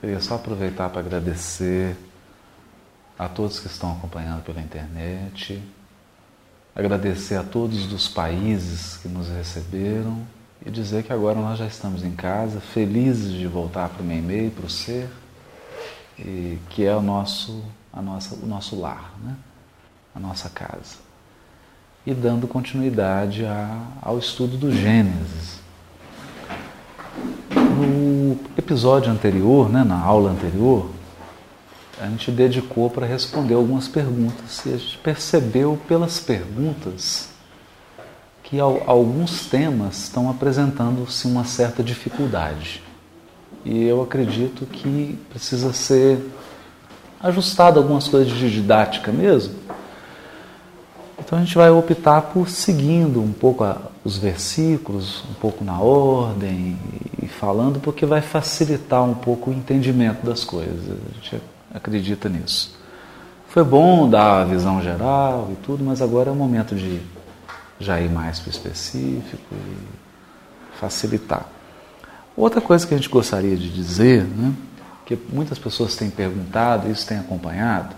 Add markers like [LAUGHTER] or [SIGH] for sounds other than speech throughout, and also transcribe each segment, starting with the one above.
queria só aproveitar para agradecer a todos que estão acompanhando pela internet, agradecer a todos dos países que nos receberam e dizer que agora nós já estamos em casa, felizes de voltar para o e-mail, para o ser, e que é o nosso, a nossa, o nosso lar, né? a nossa casa. E dando continuidade a, ao estudo do Gênesis. No episódio anterior, né, na aula anterior, a gente dedicou para responder algumas perguntas e a gente percebeu pelas perguntas que alguns temas estão apresentando-se uma certa dificuldade. E eu acredito que precisa ser ajustado algumas coisas de didática mesmo. Então a gente vai optar por seguindo um pouco a, os versículos, um pouco na ordem e falando, porque vai facilitar um pouco o entendimento das coisas. A gente acredita nisso. Foi bom dar a visão geral e tudo, mas agora é o momento de já ir mais para o específico e facilitar. Outra coisa que a gente gostaria de dizer, né, que muitas pessoas têm perguntado, isso tem acompanhado,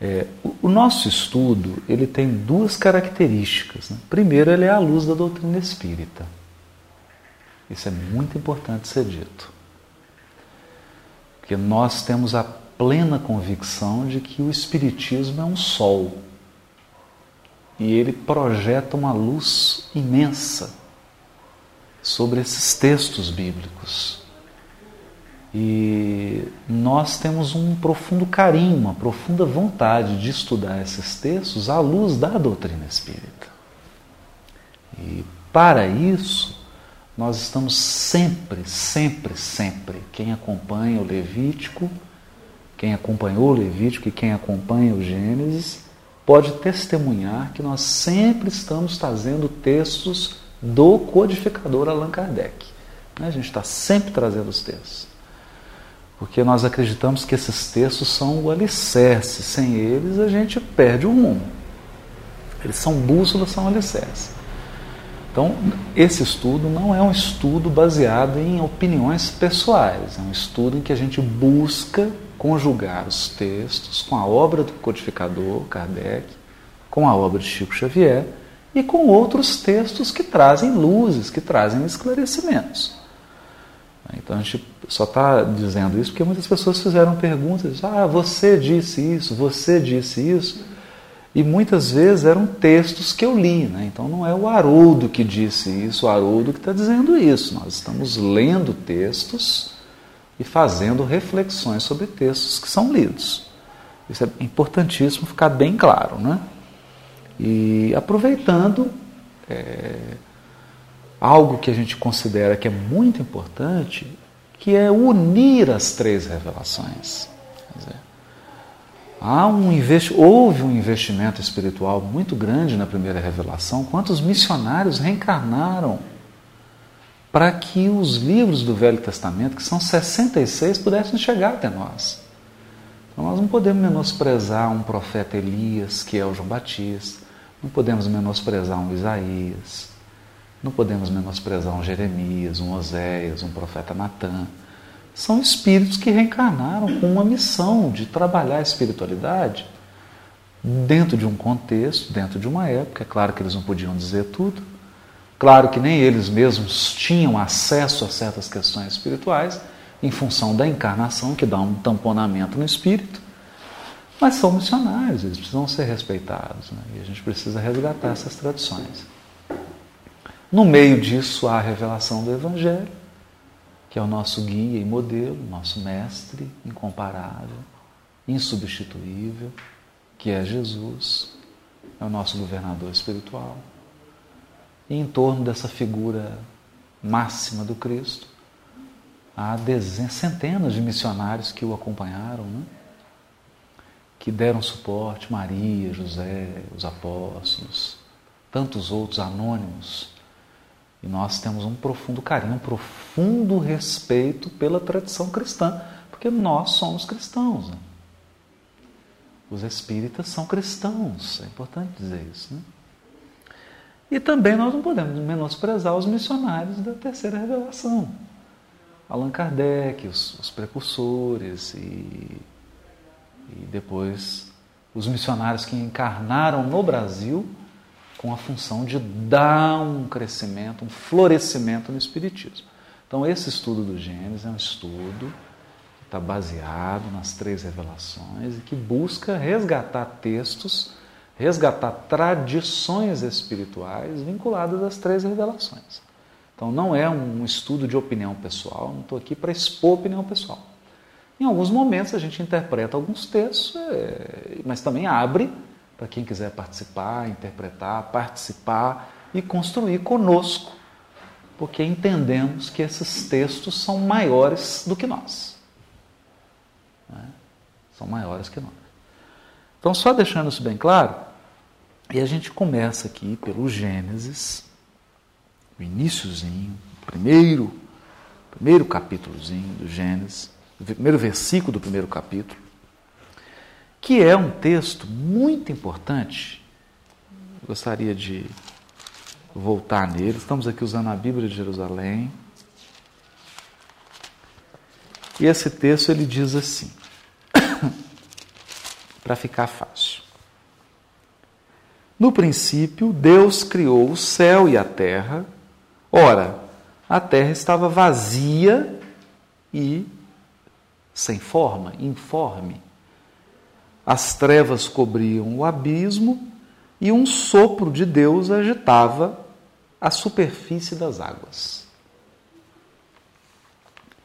é, o, nosso estudo ele tem duas características. Né? Primeiro, ele é a luz da doutrina espírita. Isso é muito importante ser dito. Porque nós temos a plena convicção de que o Espiritismo é um sol. E ele projeta uma luz imensa sobre esses textos bíblicos. E nós temos um profundo carinho, uma profunda vontade de estudar esses textos à luz da doutrina espírita. E para isso, nós estamos sempre, sempre, sempre, quem acompanha o Levítico, quem acompanhou o Levítico e quem acompanha o Gênesis, pode testemunhar que nós sempre estamos trazendo textos do codificador Allan Kardec. Né? A gente está sempre trazendo os textos. Porque nós acreditamos que esses textos são o alicerce. Sem eles, a gente perde o rumo. Eles são bússolas, são alicerce. Então, esse estudo não é um estudo baseado em opiniões pessoais, é um estudo em que a gente busca conjugar os textos com a obra do codificador Kardec, com a obra de Chico Xavier e com outros textos que trazem luzes, que trazem esclarecimentos. Então a gente só está dizendo isso porque muitas pessoas fizeram perguntas: ah, você disse isso, você disse isso. E muitas vezes eram textos que eu li, né? então não é o Haroldo que disse isso, o Haroldo que está dizendo isso. Nós estamos lendo textos e fazendo reflexões sobre textos que são lidos. Isso é importantíssimo ficar bem claro. Né? E aproveitando é, algo que a gente considera que é muito importante, que é unir as três revelações. Há um investi houve um investimento espiritual muito grande na primeira revelação. Quantos missionários reencarnaram para que os livros do Velho Testamento, que são 66, pudessem chegar até nós? Então nós não podemos menosprezar um profeta Elias, que é o João Batista, não podemos menosprezar um Isaías, não podemos menosprezar um Jeremias, um Oséias, um profeta Natan são espíritos que reencarnaram com uma missão de trabalhar a espiritualidade dentro de um contexto, dentro de uma época. É claro que eles não podiam dizer tudo, claro que nem eles mesmos tinham acesso a certas questões espirituais, em função da encarnação, que dá um tamponamento no espírito, mas são missionários, eles precisam ser respeitados, né? e a gente precisa resgatar essas tradições. No meio disso, há a revelação do Evangelho que é o nosso guia e modelo, nosso mestre incomparável, insubstituível, que é Jesus, é o nosso governador espiritual. E em torno dessa figura máxima do Cristo, há dezenas, centenas de missionários que o acompanharam, né? que deram suporte, Maria, José, os apóstolos, tantos outros anônimos e nós temos um profundo carinho, um profundo respeito pela tradição cristã, porque nós somos cristãos. Né? Os espíritas são cristãos, é importante dizer isso. Né? E também nós não podemos menosprezar os missionários da terceira revelação. Allan Kardec, os, os precursores e, e depois os missionários que encarnaram no Brasil com a função de dar um crescimento, um florescimento no Espiritismo. Então, esse estudo do Gênesis é um estudo que está baseado nas três revelações e que busca resgatar textos, resgatar tradições espirituais vinculadas às três revelações. Então, não é um estudo de opinião pessoal, não estou aqui para expor opinião pessoal. Em alguns momentos a gente interpreta alguns textos, é, mas também abre para quem quiser participar, interpretar, participar e construir conosco, porque entendemos que esses textos são maiores do que nós. Né? São maiores que nós. Então, só deixando isso bem claro, e a gente começa aqui pelo Gênesis, o iníciozinho, primeiro, primeiro capítulozinho do Gênesis, o primeiro versículo do primeiro capítulo que é um texto muito importante. Gostaria de voltar nele. Estamos aqui usando a Bíblia de Jerusalém. E esse texto ele diz assim, [COUGHS] para ficar fácil. No princípio, Deus criou o céu e a terra. Ora, a terra estava vazia e sem forma, informe. As trevas cobriam o abismo e um sopro de Deus agitava a superfície das águas.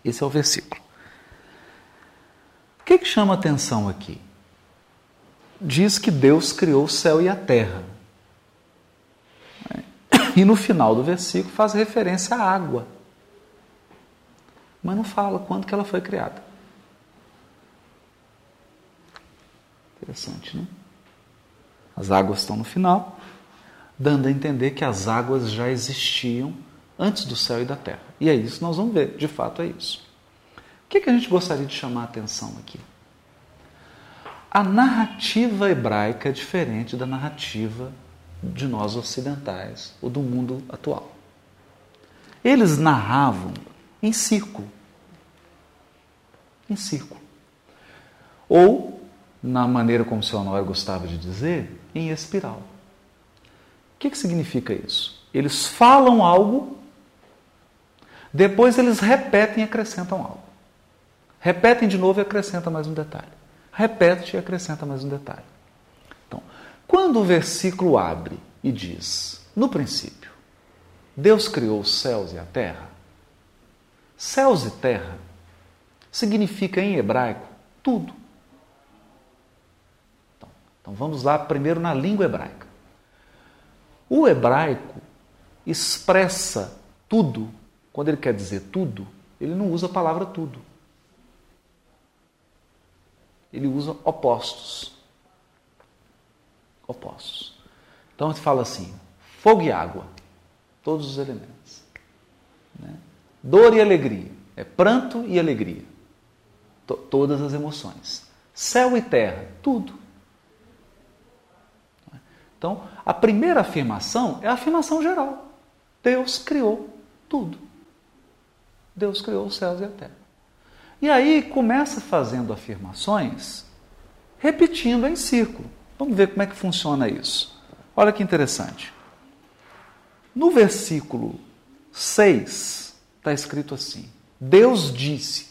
Esse é o versículo. O que, que chama atenção aqui? Diz que Deus criou o céu e a terra. E no final do versículo faz referência à água. Mas não fala quando que ela foi criada. Interessante, né? As águas estão no final, dando a entender que as águas já existiam antes do céu e da terra. E é isso que nós vamos ver, de fato é isso. O que, é que a gente gostaria de chamar a atenção aqui? A narrativa hebraica é diferente da narrativa de nós ocidentais ou do mundo atual. Eles narravam em círculo. Em círculo. Ou na maneira como seu Honório gostava de dizer, em espiral. O que, que significa isso? Eles falam algo, depois eles repetem e acrescentam algo. Repetem de novo e acrescentam mais um detalhe. Repete e acrescenta mais um detalhe. Então, quando o versículo abre e diz, no princípio, Deus criou os céus e a terra, céus e terra significa em hebraico tudo. Então vamos lá primeiro na língua hebraica. O hebraico expressa tudo, quando ele quer dizer tudo, ele não usa a palavra tudo. Ele usa opostos. Opostos. Então gente fala assim: fogo e água, todos os elementos. Né? Dor e alegria, é pranto e alegria, todas as emoções. Céu e terra, tudo. Então, a primeira afirmação é a afirmação geral. Deus criou tudo. Deus criou os céus e a terra. E aí começa fazendo afirmações, repetindo em círculo. Vamos ver como é que funciona isso. Olha que interessante. No versículo 6, está escrito assim: Deus disse,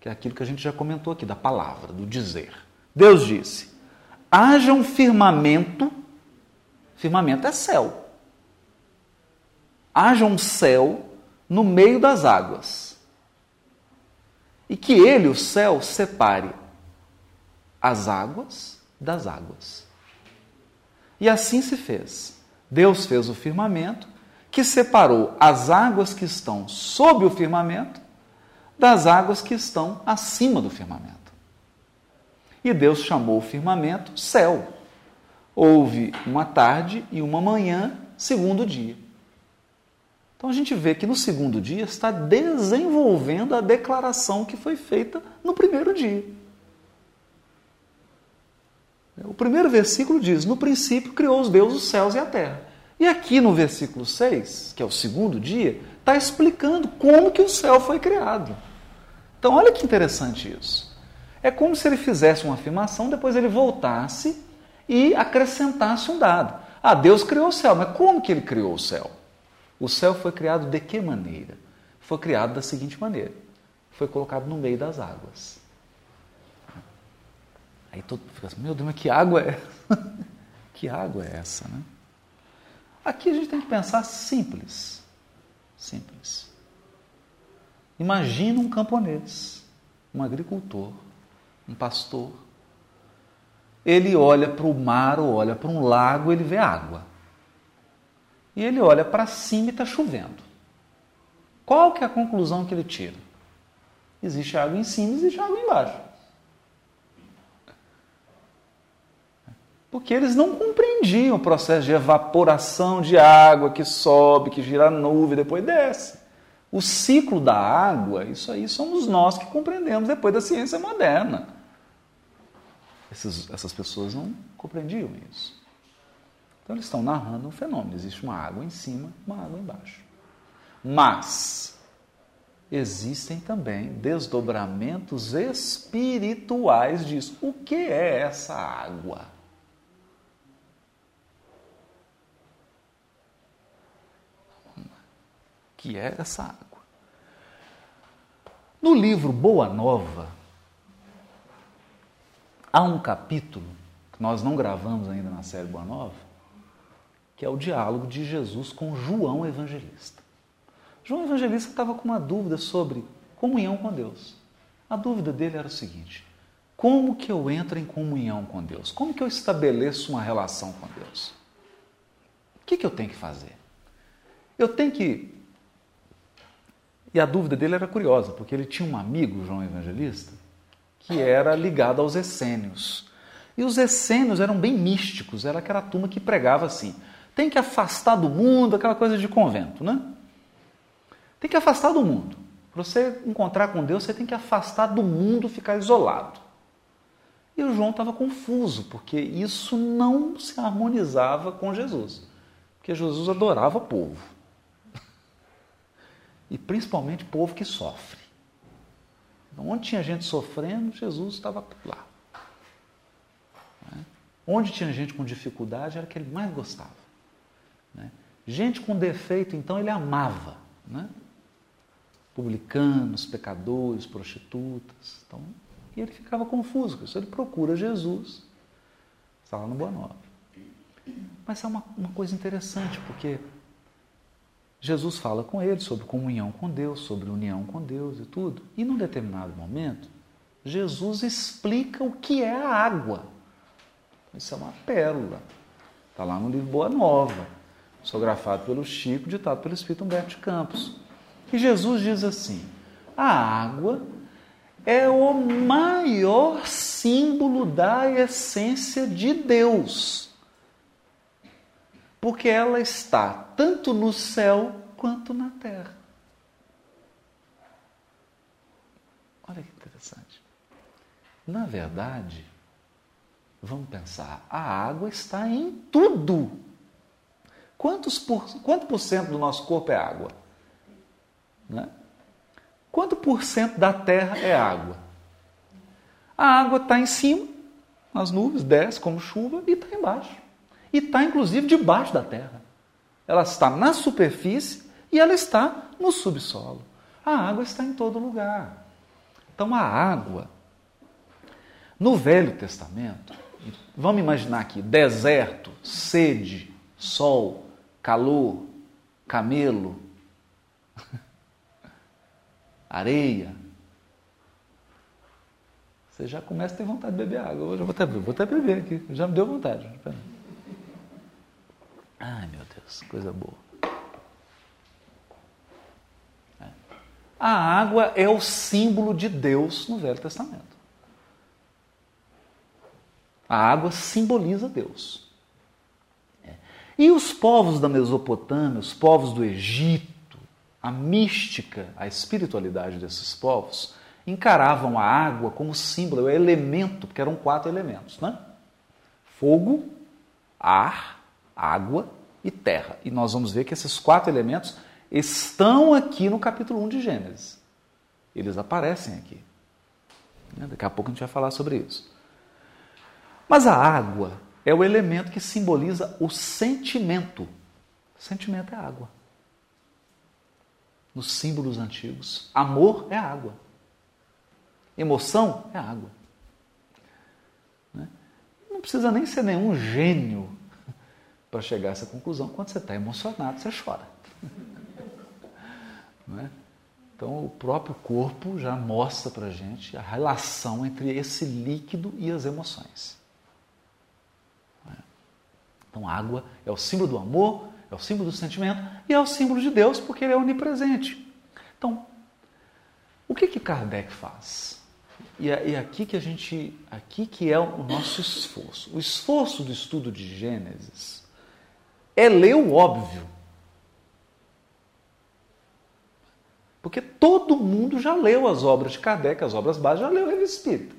que é aquilo que a gente já comentou aqui, da palavra, do dizer. Deus disse: haja um firmamento Firmamento é céu. Haja um céu no meio das águas. E que ele, o céu, separe as águas das águas. E assim se fez. Deus fez o firmamento, que separou as águas que estão sob o firmamento das águas que estão acima do firmamento. E Deus chamou o firmamento céu. Houve uma tarde e uma manhã, segundo dia. Então a gente vê que no segundo dia está desenvolvendo a declaração que foi feita no primeiro dia. O primeiro versículo diz: No princípio criou os Deus os céus e a terra. E aqui no versículo 6, que é o segundo dia, está explicando como que o céu foi criado. Então, olha que interessante isso. É como se ele fizesse uma afirmação, depois ele voltasse e acrescentasse um dado. Ah, Deus criou o céu, mas como que ele criou o céu? O céu foi criado de que maneira? Foi criado da seguinte maneira: foi colocado no meio das águas. Aí todo mundo fica assim: meu Deus, mas que água é essa? [LAUGHS] que água é essa, né? Aqui a gente tem que pensar simples. Simples. Imagina um camponês, um agricultor, um pastor. Ele olha para o mar ou olha para um lago, ele vê água. E ele olha para cima e está chovendo. Qual que é a conclusão que ele tira? Existe água em cima, existe água embaixo. Porque eles não compreendiam o processo de evaporação de água que sobe, que gira a nuvem, depois desce. O ciclo da água, isso aí somos nós que compreendemos depois da ciência moderna. Esses, essas pessoas não compreendiam isso. Então eles estão narrando um fenômeno. Existe uma água em cima, uma água embaixo. Mas existem também desdobramentos espirituais disso. O que é essa água? que é essa água. No livro Boa Nova, há um capítulo que nós não gravamos ainda na série Boa Nova, que é o diálogo de Jesus com João Evangelista. João Evangelista estava com uma dúvida sobre comunhão com Deus. A dúvida dele era o seguinte: como que eu entro em comunhão com Deus? Como que eu estabeleço uma relação com Deus? O que, que eu tenho que fazer? Eu tenho que e a dúvida dele era curiosa, porque ele tinha um amigo, João Evangelista, que era ligado aos essênios. E os essênios eram bem místicos, era aquela turma que pregava assim: tem que afastar do mundo, aquela coisa de convento, né? Tem que afastar do mundo. Para você encontrar com Deus, você tem que afastar do mundo, ficar isolado. E o João estava confuso, porque isso não se harmonizava com Jesus. Porque Jesus adorava povo [LAUGHS] e principalmente povo que sofre. Onde tinha gente sofrendo, Jesus estava lá. Né? Onde tinha gente com dificuldade, era que ele mais gostava. Né? Gente com defeito, então, ele amava. Né? Publicanos, pecadores, prostitutas. Então, e ele ficava confuso com isso. Ele procura Jesus. Está lá no Boa Nova. Mas é uma, uma coisa interessante, porque Jesus fala com ele sobre comunhão com Deus, sobre união com Deus e tudo. E num determinado momento, Jesus explica o que é a água. Isso é uma pérola. Está lá no livro Boa Nova, sografado pelo Chico, ditado pelo Espírito Humberto de Campos. E Jesus diz assim: a água é o maior símbolo da essência de Deus porque ela está tanto no céu quanto na terra. Olha que interessante. Na verdade, vamos pensar, a água está em tudo. Quantos por, quanto por cento do nosso corpo é água? Né? Quanto por cento da terra é água? A água está em cima, nas nuvens, desce como chuva e está embaixo e está inclusive debaixo da terra. Ela está na superfície e ela está no subsolo. A água está em todo lugar. Então a água, no Velho Testamento, vamos imaginar aqui: deserto, sede, sol, calor, camelo, [LAUGHS] areia. Você já começa a ter vontade de beber água. Eu vou até, vou até beber aqui, já me deu vontade. Ai, meu Deus, coisa boa. É. A água é o símbolo de Deus no Velho Testamento. A água simboliza Deus. É. E os povos da Mesopotâmia, os povos do Egito, a mística, a espiritualidade desses povos, encaravam a água como símbolo, o elemento, porque eram quatro elementos, né? Fogo, ar, água e terra. E nós vamos ver que esses quatro elementos estão aqui no capítulo 1 de Gênesis. Eles aparecem aqui. Né? Daqui a pouco a gente vai falar sobre isso. Mas a água é o elemento que simboliza o sentimento. sentimento é água. Nos símbolos antigos, amor é água. Emoção é água. Né? Não precisa nem ser nenhum gênio para chegar a essa conclusão. Quando você está emocionado, você chora. [LAUGHS] É? Então, o próprio corpo já mostra para gente a relação entre esse líquido e as emoções. É? Então, a água é o símbolo do amor, é o símbolo do sentimento e é o símbolo de Deus porque ele é onipresente. Então, o que que Kardec faz? E é, é aqui que a gente, aqui que é o nosso esforço. O esforço do estudo de Gênesis é ler o óbvio. Porque todo mundo já leu as obras de Kardec, as obras básicas, já leu o Revista Espírita.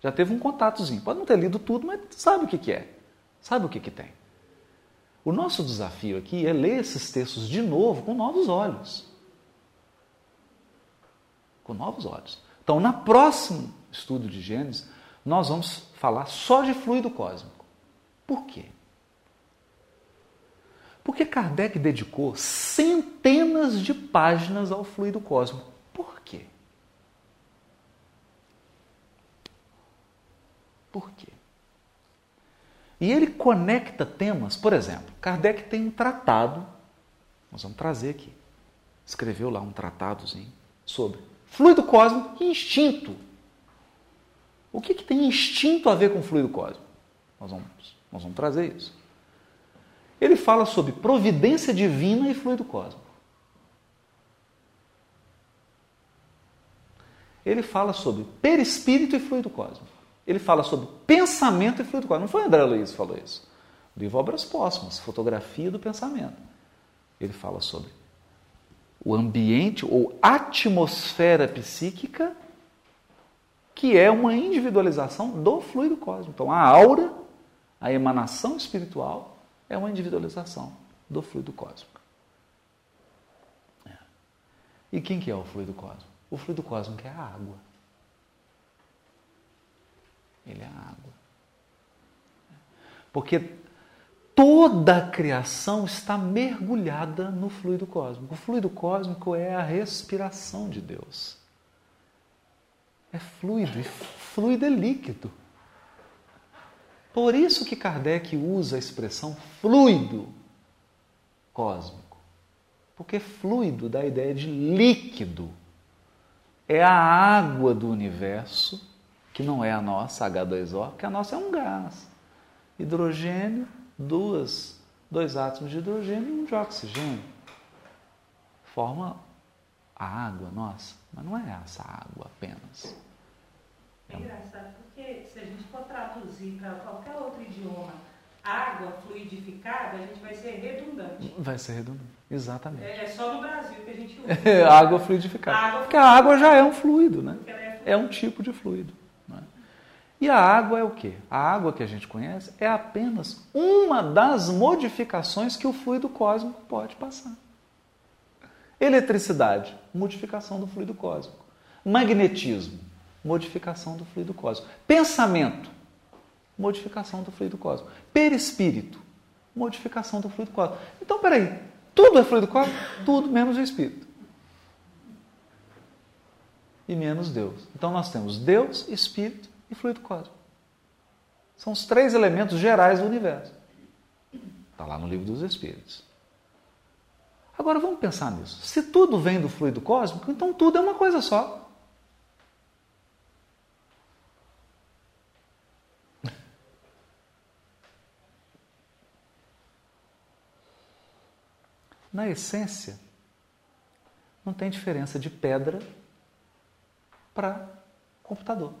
Já teve um contatozinho. Pode não ter lido tudo, mas sabe o que, que é. Sabe o que, que tem. O nosso desafio aqui é ler esses textos de novo com novos olhos. Com novos olhos. Então, na próximo estudo de Gênesis, nós vamos falar só de fluido cósmico. Por quê? Porque Kardec dedicou centenas de páginas ao fluido cósmico. Por quê? Por quê? E ele conecta temas, por exemplo, Kardec tem um tratado, nós vamos trazer aqui, escreveu lá um tratadozinho sobre fluido cósmico e instinto. O que, que tem instinto a ver com fluido cósmico? Nós vamos, nós vamos trazer isso. Ele fala sobre providência divina e fluido cósmico. Ele fala sobre perispírito e fluido cósmico. Ele fala sobre pensamento e fluido cósmico. Não foi André Luiz que falou isso. O livro Obras Póstumas, Fotografia do Pensamento. Ele fala sobre o ambiente ou atmosfera psíquica, que é uma individualização do fluido cósmico. Então, a aura, a emanação espiritual, é uma individualização do fluido cósmico. É. E quem que é o fluido cósmico? O fluido cósmico é a água. Ele é a água. Porque toda a criação está mergulhada no fluido cósmico. O fluido cósmico é a respiração de Deus. É fluido, e fluido é líquido. Por isso que Kardec usa a expressão fluido cósmico. Porque fluido dá a ideia de líquido. É a água do universo, que não é a nossa, H2O, que a nossa é um gás. Hidrogênio, duas, dois átomos de hidrogênio e um de oxigênio. Forma a água nossa, mas não é essa água apenas. É engraçado porque se a gente for traduzir para qualquer outro idioma água fluidificada, a gente vai ser redundante. Vai ser redundante, exatamente. É, é só no Brasil que a gente usa. [LAUGHS] água fluidificada. Água porque a água já é um fluido, né? É, é, um tipo de fluido. Né? E a água é o quê? A água que a gente conhece é apenas uma das modificações que o fluido cósmico pode passar. Eletricidade, modificação do fluido cósmico. Magnetismo, modificação do fluido cósmico. Pensamento, modificação do fluido cósmico. Perispírito, modificação do fluido cósmico. Então, peraí, tudo é fluido cósmico? Tudo menos o espírito. E menos Deus. Então nós temos Deus, espírito e fluido cósmico. São os três elementos gerais do universo. Está lá no livro dos Espíritos. Agora vamos pensar nisso. Se tudo vem do fluido cósmico, então tudo é uma coisa só. Na essência, não tem diferença de pedra para computador.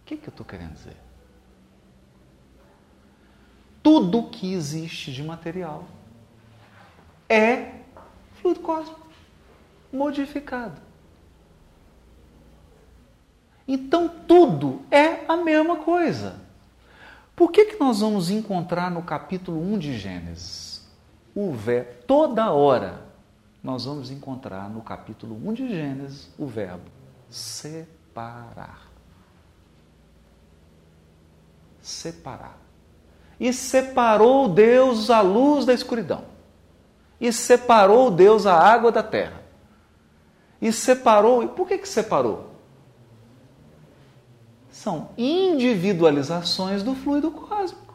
O que, que eu estou querendo dizer? Tudo que existe de material é fluido cósmico modificado. Então tudo é a mesma coisa. Por que, que nós vamos encontrar no capítulo 1 de Gênesis o verbo, toda hora, nós vamos encontrar no capítulo 1 de Gênesis o verbo separar. Separar. E separou Deus a luz da escuridão. E separou Deus a água da terra. E separou. E por que, que separou? São individualizações do fluido cósmico.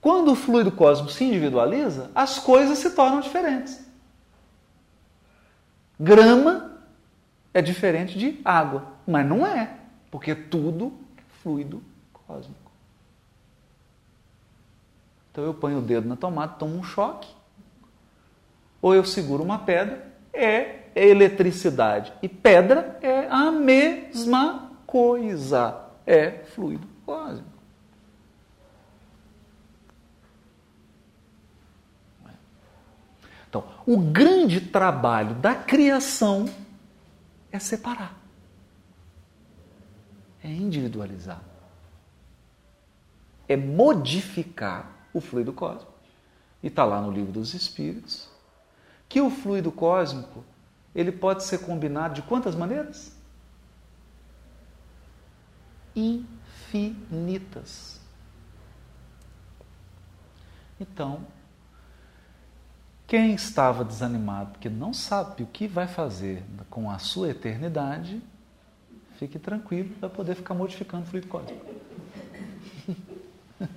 Quando o fluido cósmico se individualiza, as coisas se tornam diferentes. Grama é diferente de água, mas não é, porque tudo é fluido cósmico. Então eu ponho o dedo na tomada, tomo um choque, ou eu seguro uma pedra, é eletricidade. E pedra é a mesma coisa, é fluido cósmico. Então, o grande trabalho da criação é separar, é individualizar, é modificar o fluido cósmico. E está lá no livro dos Espíritos que o fluido cósmico ele pode ser combinado de quantas maneiras? Infinitas. Então, quem estava desanimado porque não sabe o que vai fazer com a sua eternidade, fique tranquilo, vai poder ficar modificando o fluido cósmico. [LAUGHS]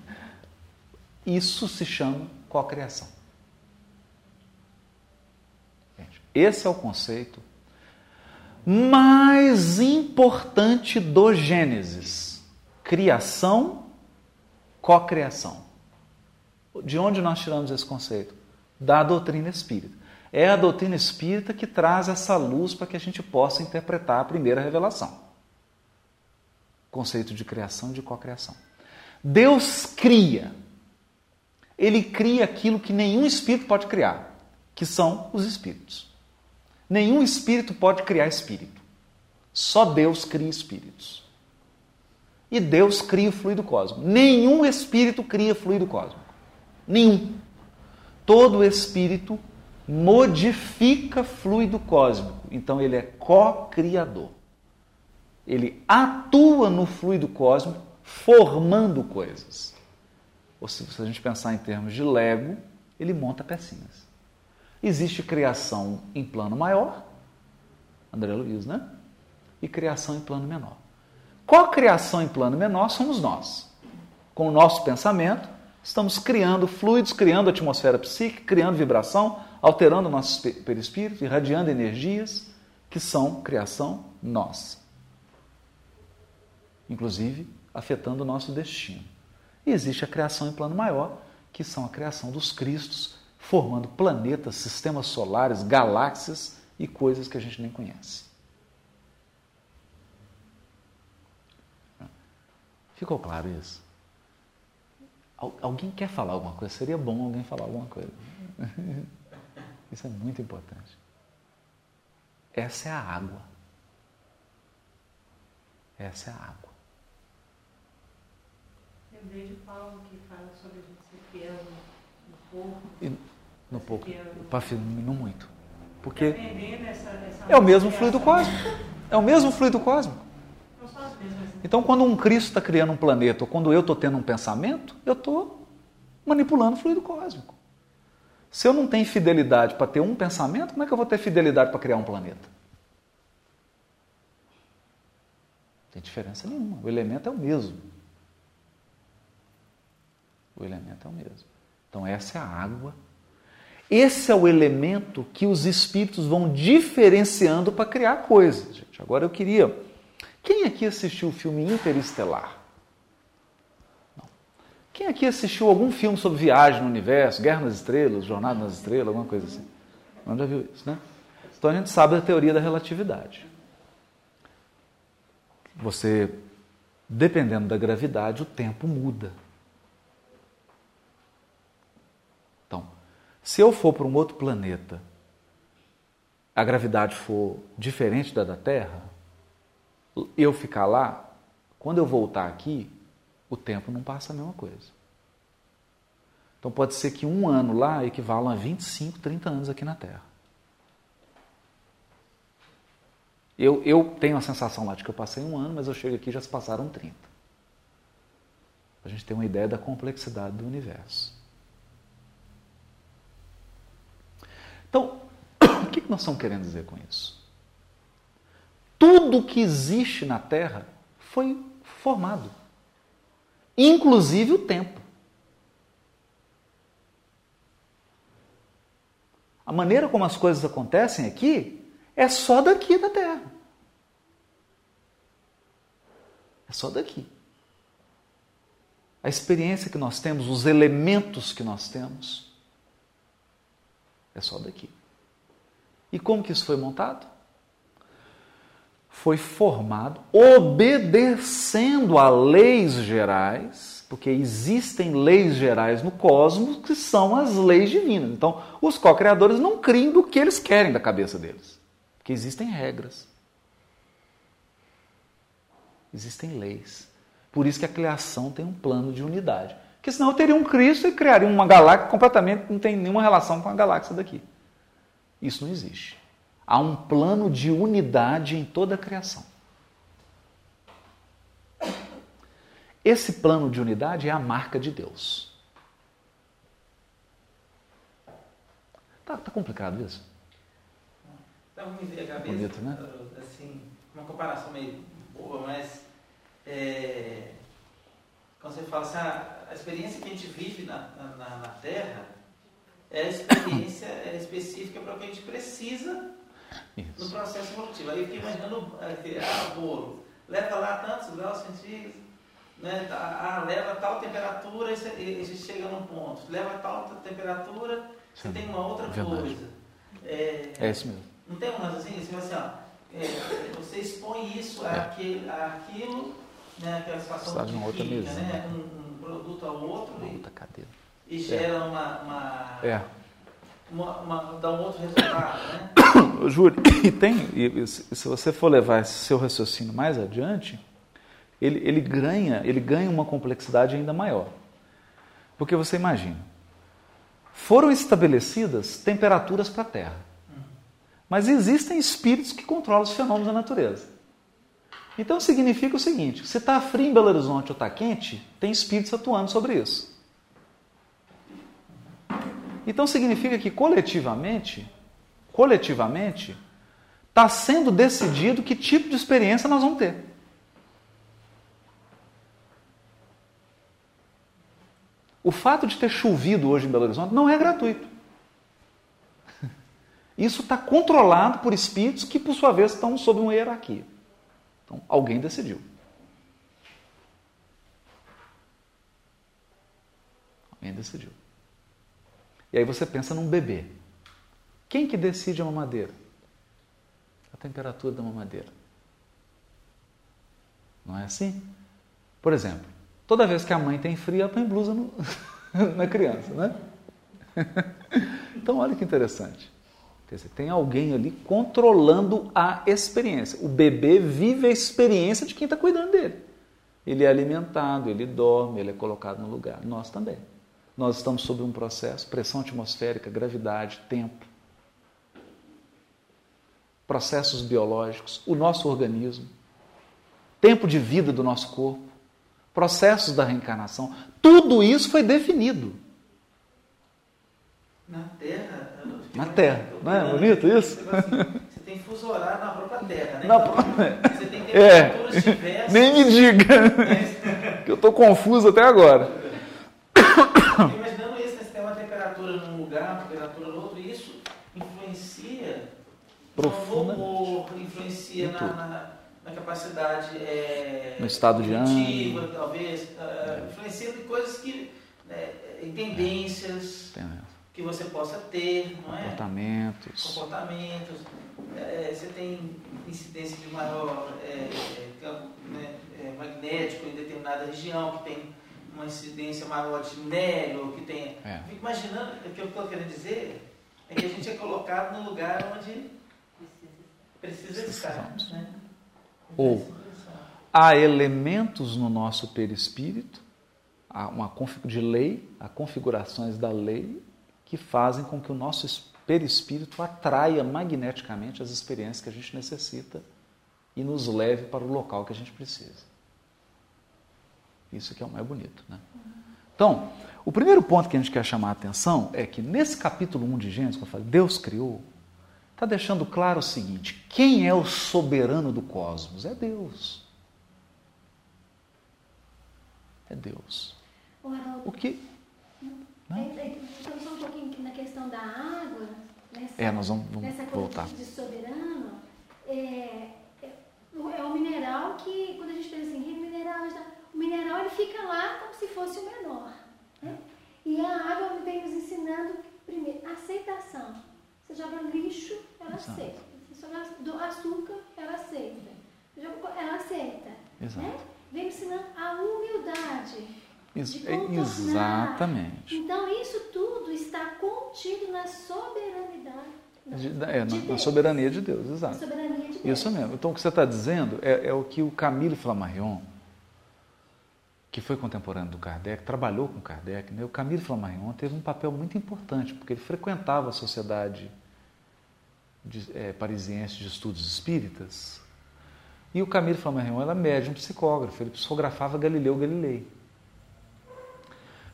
Isso se chama cocriação. Esse é o conceito mais importante do Gênesis: criação, cocriação. De onde nós tiramos esse conceito? da doutrina espírita. É a doutrina espírita que traz essa luz para que a gente possa interpretar a primeira revelação. Conceito de criação e de cocriação. Deus cria. Ele cria aquilo que nenhum espírito pode criar, que são os espíritos. Nenhum espírito pode criar espírito. Só Deus cria espíritos. E Deus cria o fluido cósmico. Nenhum espírito cria fluido cósmico. Nenhum todo espírito modifica fluido cósmico. Então ele é co-criador. Ele atua no fluido cósmico formando coisas. Ou se a gente pensar em termos de Lego, ele monta pecinhas. Existe criação em plano maior, André Luiz, né? E criação em plano menor. Co-criação em plano menor somos nós. Com o nosso pensamento, Estamos criando fluidos, criando atmosfera psíquica, criando vibração, alterando o nosso perispírito, irradiando energias que são criação nossa. Inclusive afetando o nosso destino. E existe a criação em plano maior, que são a criação dos Cristos, formando planetas, sistemas solares, galáxias e coisas que a gente nem conhece. Ficou claro isso? Alguém quer falar alguma coisa? Seria bom alguém falar alguma coisa. [LAUGHS] Isso é muito importante. Essa é a água. Essa é a água. Lembrei de Paulo que fala sobre a gente ser fiel no pouco. E no pouco. Para no muito. Porque é o mesmo fluido cósmico. É o mesmo fluido cósmico. Então, quando um Cristo está criando um planeta, ou quando eu estou tendo um pensamento, eu estou manipulando o fluido cósmico. Se eu não tenho fidelidade para ter um pensamento, como é que eu vou ter fidelidade para criar um planeta? Não tem diferença nenhuma. O elemento é o mesmo. O elemento é o mesmo. Então, essa é a água. Esse é o elemento que os espíritos vão diferenciando para criar coisas. Gente. Agora eu queria quem aqui assistiu o filme Interestelar? Não. Quem aqui assistiu algum filme sobre viagem no universo, Guerra nas Estrelas, Jornada nas Estrelas, alguma coisa assim? Não já viu isso, né? Então a gente sabe da teoria da relatividade. Você, dependendo da gravidade, o tempo muda. Então, se eu for para um outro planeta, a gravidade for diferente da da Terra, eu ficar lá, Quando eu voltar aqui, o tempo não passa a mesma coisa. Então pode ser que um ano lá equivala a 25, 30 anos aqui na Terra. Eu, eu tenho a sensação lá de que eu passei um ano, mas eu chego aqui e já se passaram 30. A gente tem uma ideia da complexidade do universo. Então, [COUGHS] o que nós estamos querendo dizer com isso? Tudo que existe na Terra foi formado, inclusive o tempo. A maneira como as coisas acontecem aqui é só daqui da Terra. É só daqui. A experiência que nós temos, os elementos que nós temos, é só daqui. E como que isso foi montado? Foi formado obedecendo a leis gerais porque existem leis gerais no cosmos que são as leis divinas. Então, os co-criadores não criam do que eles querem da cabeça deles, porque existem regras. Existem leis. Por isso que a criação tem um plano de unidade. Porque senão eu teria um Cristo e criaria uma galáxia completamente não tem nenhuma relação com a galáxia daqui. Isso não existe. Há um plano de unidade em toda a criação. Esse plano de unidade é a marca de Deus. Tá, tá complicado isso? Dá uma ideia cabeça, Bonito, né? assim, uma comparação meio boa, mas é, quando você fala assim, a, a, experiência que a gente vive na, na, na Terra é a experiência é específica para o que a gente precisa Isso. no processo evolutivo. Aí eu fiquei imaginando, é, ah, bolo, leva lá tantos graus centígrados, né, tá, ah, leva tal temperatura e você chega num ponto. Leva tal temperatura, você tem uma outra Verdade. coisa. É, é isso mesmo. Não tem umas assim, assim, assim ó, é, você expõe isso é. àquilo, àquilo né, aquela situação que outra fica, mesa, né, um, um, produto ao outro e, e gera uma, uma, é. uma, uma, dá um outro resultado, né? [COUGHS] Júlio, [COUGHS] e tem, e, se você for levar esse seu raciocínio mais adiante, ele, ele, ganha, ele ganha uma complexidade ainda maior. Porque você imagina, foram estabelecidas temperaturas para a Terra. Mas existem espíritos que controlam os fenômenos da natureza. Então significa o seguinte: se está frio em Belo Horizonte ou está quente, tem espíritos atuando sobre isso. Então significa que coletivamente, coletivamente, está sendo decidido que tipo de experiência nós vamos ter. O fato de ter chovido hoje em Belo Horizonte não é gratuito. [LAUGHS] Isso está controlado por espíritos que, por sua vez, estão sob uma hierarquia. Então, alguém decidiu. Alguém decidiu. E aí você pensa num bebê. Quem que decide a mamadeira? A temperatura da mamadeira. Não é assim? Por exemplo, Toda vez que a mãe tem frio, ela põe blusa no, [LAUGHS] na criança, né? [LAUGHS] Então, olha que interessante. Dizer, tem alguém ali controlando a experiência. O bebê vive a experiência de quem está cuidando dele. Ele é alimentado, ele dorme, ele é colocado no lugar. Nós também. Nós estamos sob um processo, pressão atmosférica, gravidade, tempo. Processos biológicos, o nosso organismo, tempo de vida do nosso corpo processos da reencarnação. Tudo isso foi definido. Na Terra? Na Terra. Não é bonito isso? Assim, você tem fuso horário na própria Terra, né? Na então, Você tem temperaturas [LAUGHS] é. diversas. Nem me diga. [LAUGHS] [LAUGHS] que eu estou confuso até agora. Imaginando isso, você tem uma temperatura num lugar, uma temperatura no outro, isso influencia Profundamente. no humor, influencia na, na na capacidade é, no estado de ânimo, talvez, é. influenciando em coisas que, né, em tendências é. Que você possa ter, não é? Comportamentos. Comportamentos. É, você tem incidência de maior é, campo né, é, magnético em determinada região, que tem uma incidência maior de minério, que tem. É. Fico imaginando, o que eu estou querendo dizer é que a gente é colocado no lugar onde precisa estar. Né? Ou há elementos no nosso perispírito, há uma de lei, há configurações da lei que fazem com que o nosso perispírito atraia magneticamente as experiências que a gente necessita e nos leve para o local que a gente precisa. Isso que é o mais bonito, né? Então, o primeiro ponto que a gente quer chamar a atenção é que nesse capítulo 1 de Gênesis, quando fala Deus criou, está deixando claro o seguinte: quem é o soberano do cosmos? É Deus. É Deus. O que. Estamos só um pouquinho na questão da água. Nessa, é, nós vamos, vamos nessa voltar. de soberano. É, é, é o mineral que, quando a gente pensa assim, mineral, o mineral ele fica lá como se fosse o menor. Né? E a água vem nos ensinando, primeiro, aceitação. Você joga lixo, ela Exato. aceita. Você joga açúcar, ela aceita. Ela aceita. Exato. Né? Vem ensinando a humildade. Isso, é exatamente. Então, isso tudo está contido na soberanidade. De, é, de na, na, soberania de Deus, exato. Soberania de Deus. Isso mesmo. Então, o que você está dizendo é, é, o que o Camille Flammarion, que foi contemporâneo do Kardec, trabalhou com Kardec, né? o Camille Flammarion teve um papel muito importante, porque ele frequentava a sociedade de, é, parisiense de estudos espíritas, e o Camille Flammarion era médium psicógrafo, ele psicografava Galileu Galilei.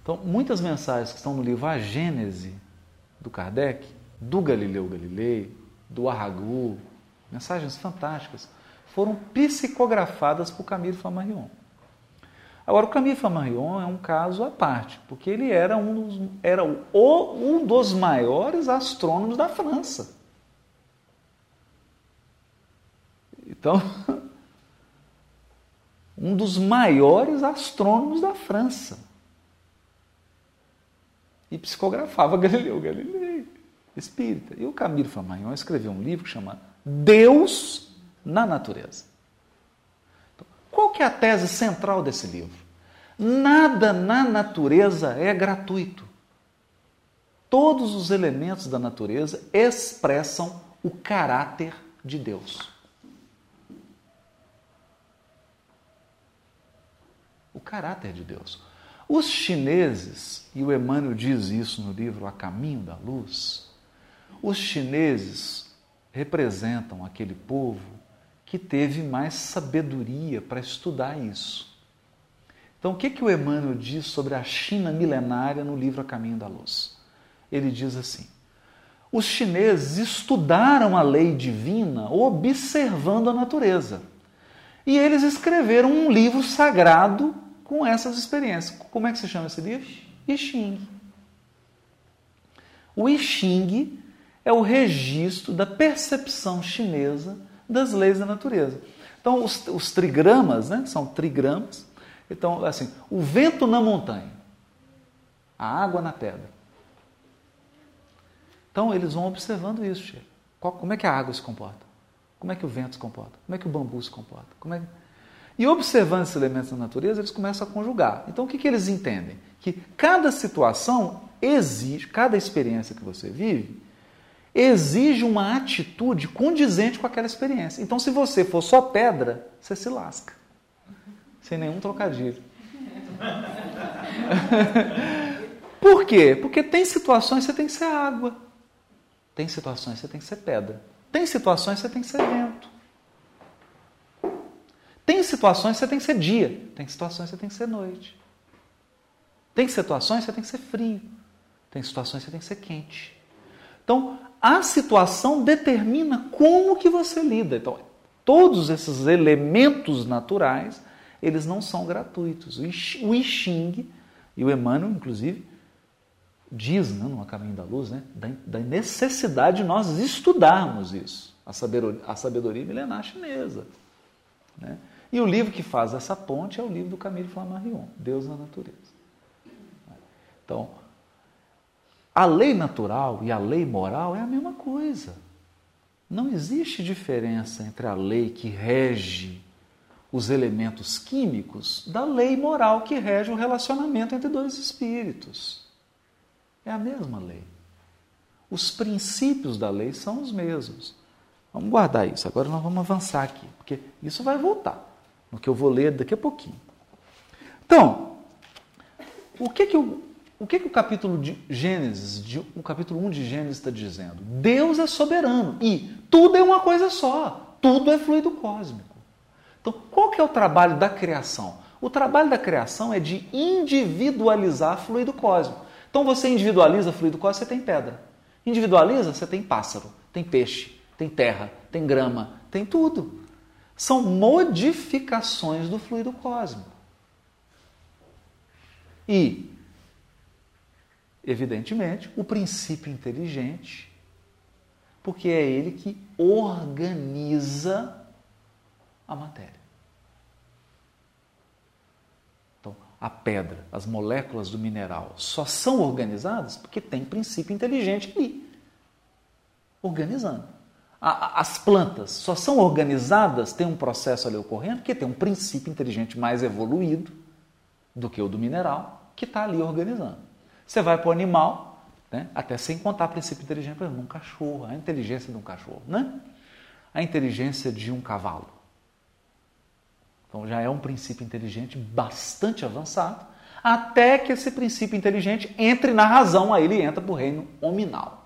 Então, muitas mensagens que estão no livro A Gênese do Kardec, do Galileu Galilei, do Aragu, mensagens fantásticas, foram psicografadas por Camille Flammarion. Agora, o Camille Flammarion é um caso à parte, porque ele era um dos, era o, um dos maiores astrônomos da França. Então, [LAUGHS] um dos maiores astrônomos da França. E psicografava [LAUGHS] Galileu Galilei, espírita. E o Camilo Flammarion escreveu um livro que chama Deus na Natureza. Então, qual que é a tese central desse livro? Nada na natureza é gratuito. Todos os elementos da natureza expressam o caráter de Deus. o caráter de Deus. Os chineses, e o Emmanuel diz isso no livro A Caminho da Luz, os chineses representam aquele povo que teve mais sabedoria para estudar isso. Então, o que, que o Emmanuel diz sobre a China milenária no livro A Caminho da Luz? Ele diz assim: os chineses estudaram a lei divina observando a natureza. E eles escreveram um livro sagrado com essas experiências. Como é que se chama esse livro? I Ching. O I Ching é o registro da percepção chinesa das leis da natureza. Então, os, os trigramas, né, são trigramas. Então, assim, o vento na montanha, a água na pedra. Então, eles vão observando isso, Chico. Como é que a água se comporta? Como é que o vento se comporta? Como é que o bambu se comporta? Como é que... E observando esses elementos da natureza, eles começam a conjugar. Então, o que, que eles entendem? Que cada situação exige, cada experiência que você vive, exige uma atitude condizente com aquela experiência. Então, se você for só pedra, você se lasca. Sem nenhum trocadilho. [LAUGHS] Por quê? Porque tem situações que você tem que ser água. Tem situações que você tem que ser pedra. Tem situações que você tem que ser vento. Tem situações que você tem que ser dia, tem situações que você tem que ser noite. Tem situações que você tem que ser frio, tem situações que você tem que ser quente. Então, a situação determina como que você lida. Então, todos esses elementos naturais, eles não são gratuitos. O I Ching e o Emmanuel, inclusive, diz né, no Caminho da Luz, né, da, da necessidade de nós estudarmos isso, a sabedoria, a sabedoria milenar chinesa. Né? E o livro que faz essa ponte é o livro do Camille Flammarion, Deus na Natureza. Então, a lei natural e a lei moral é a mesma coisa. Não existe diferença entre a lei que rege os elementos químicos da lei moral que rege o relacionamento entre dois espíritos. É a mesma lei. Os princípios da lei são os mesmos. Vamos guardar isso. Agora nós vamos avançar aqui, porque isso vai voltar. No que eu vou ler daqui a pouquinho. Então, o que que o, o, que que o capítulo de Gênesis, de, o capítulo 1 de Gênesis está dizendo? Deus é soberano e tudo é uma coisa só, tudo é fluido cósmico. Então, qual que é o trabalho da criação? O trabalho da criação é de individualizar fluido cósmico. Então você individualiza fluido cósmico, você tem pedra. Individualiza, você tem pássaro, tem peixe, tem terra, tem grama, tem tudo. São modificações do fluido cósmico. E, evidentemente, o princípio inteligente, porque é ele que organiza a matéria. Então, a pedra, as moléculas do mineral só são organizadas porque tem princípio inteligente ali, organizando. As plantas só são organizadas, tem um processo ali ocorrendo, porque tem um princípio inteligente mais evoluído do que o do mineral, que está ali organizando. Você vai para o animal, né, até sem contar princípio inteligente, por exemplo, um cachorro, a inteligência de um cachorro, né? a inteligência de um cavalo. Então já é um princípio inteligente bastante avançado, até que esse princípio inteligente entre na razão, aí ele entra para o reino hominal.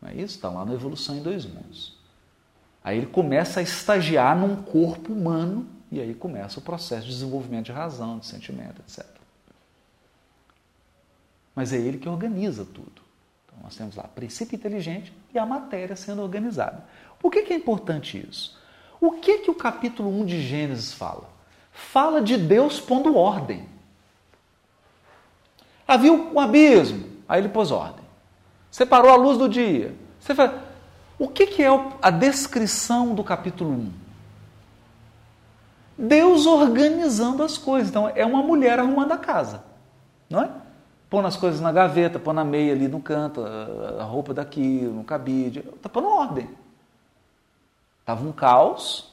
Não é isso? Está lá na Evolução em Dois Mundos. Aí ele começa a estagiar num corpo humano e aí começa o processo de desenvolvimento de razão, de sentimento, etc. Mas é ele que organiza tudo. Então nós temos lá princípio inteligente e a matéria sendo organizada. Por que, que é importante isso? O que, que o capítulo 1 de Gênesis fala? Fala de Deus pondo ordem. Havia um abismo, aí ele pôs ordem. Separou a luz do dia. Você fala, o que, que é a descrição do capítulo 1? Deus organizando as coisas. Então, é uma mulher arrumando a casa, não é? Pondo as coisas na gaveta, pondo a meia ali no canto, a roupa daqui, no cabide, está pondo ordem. Estava um caos.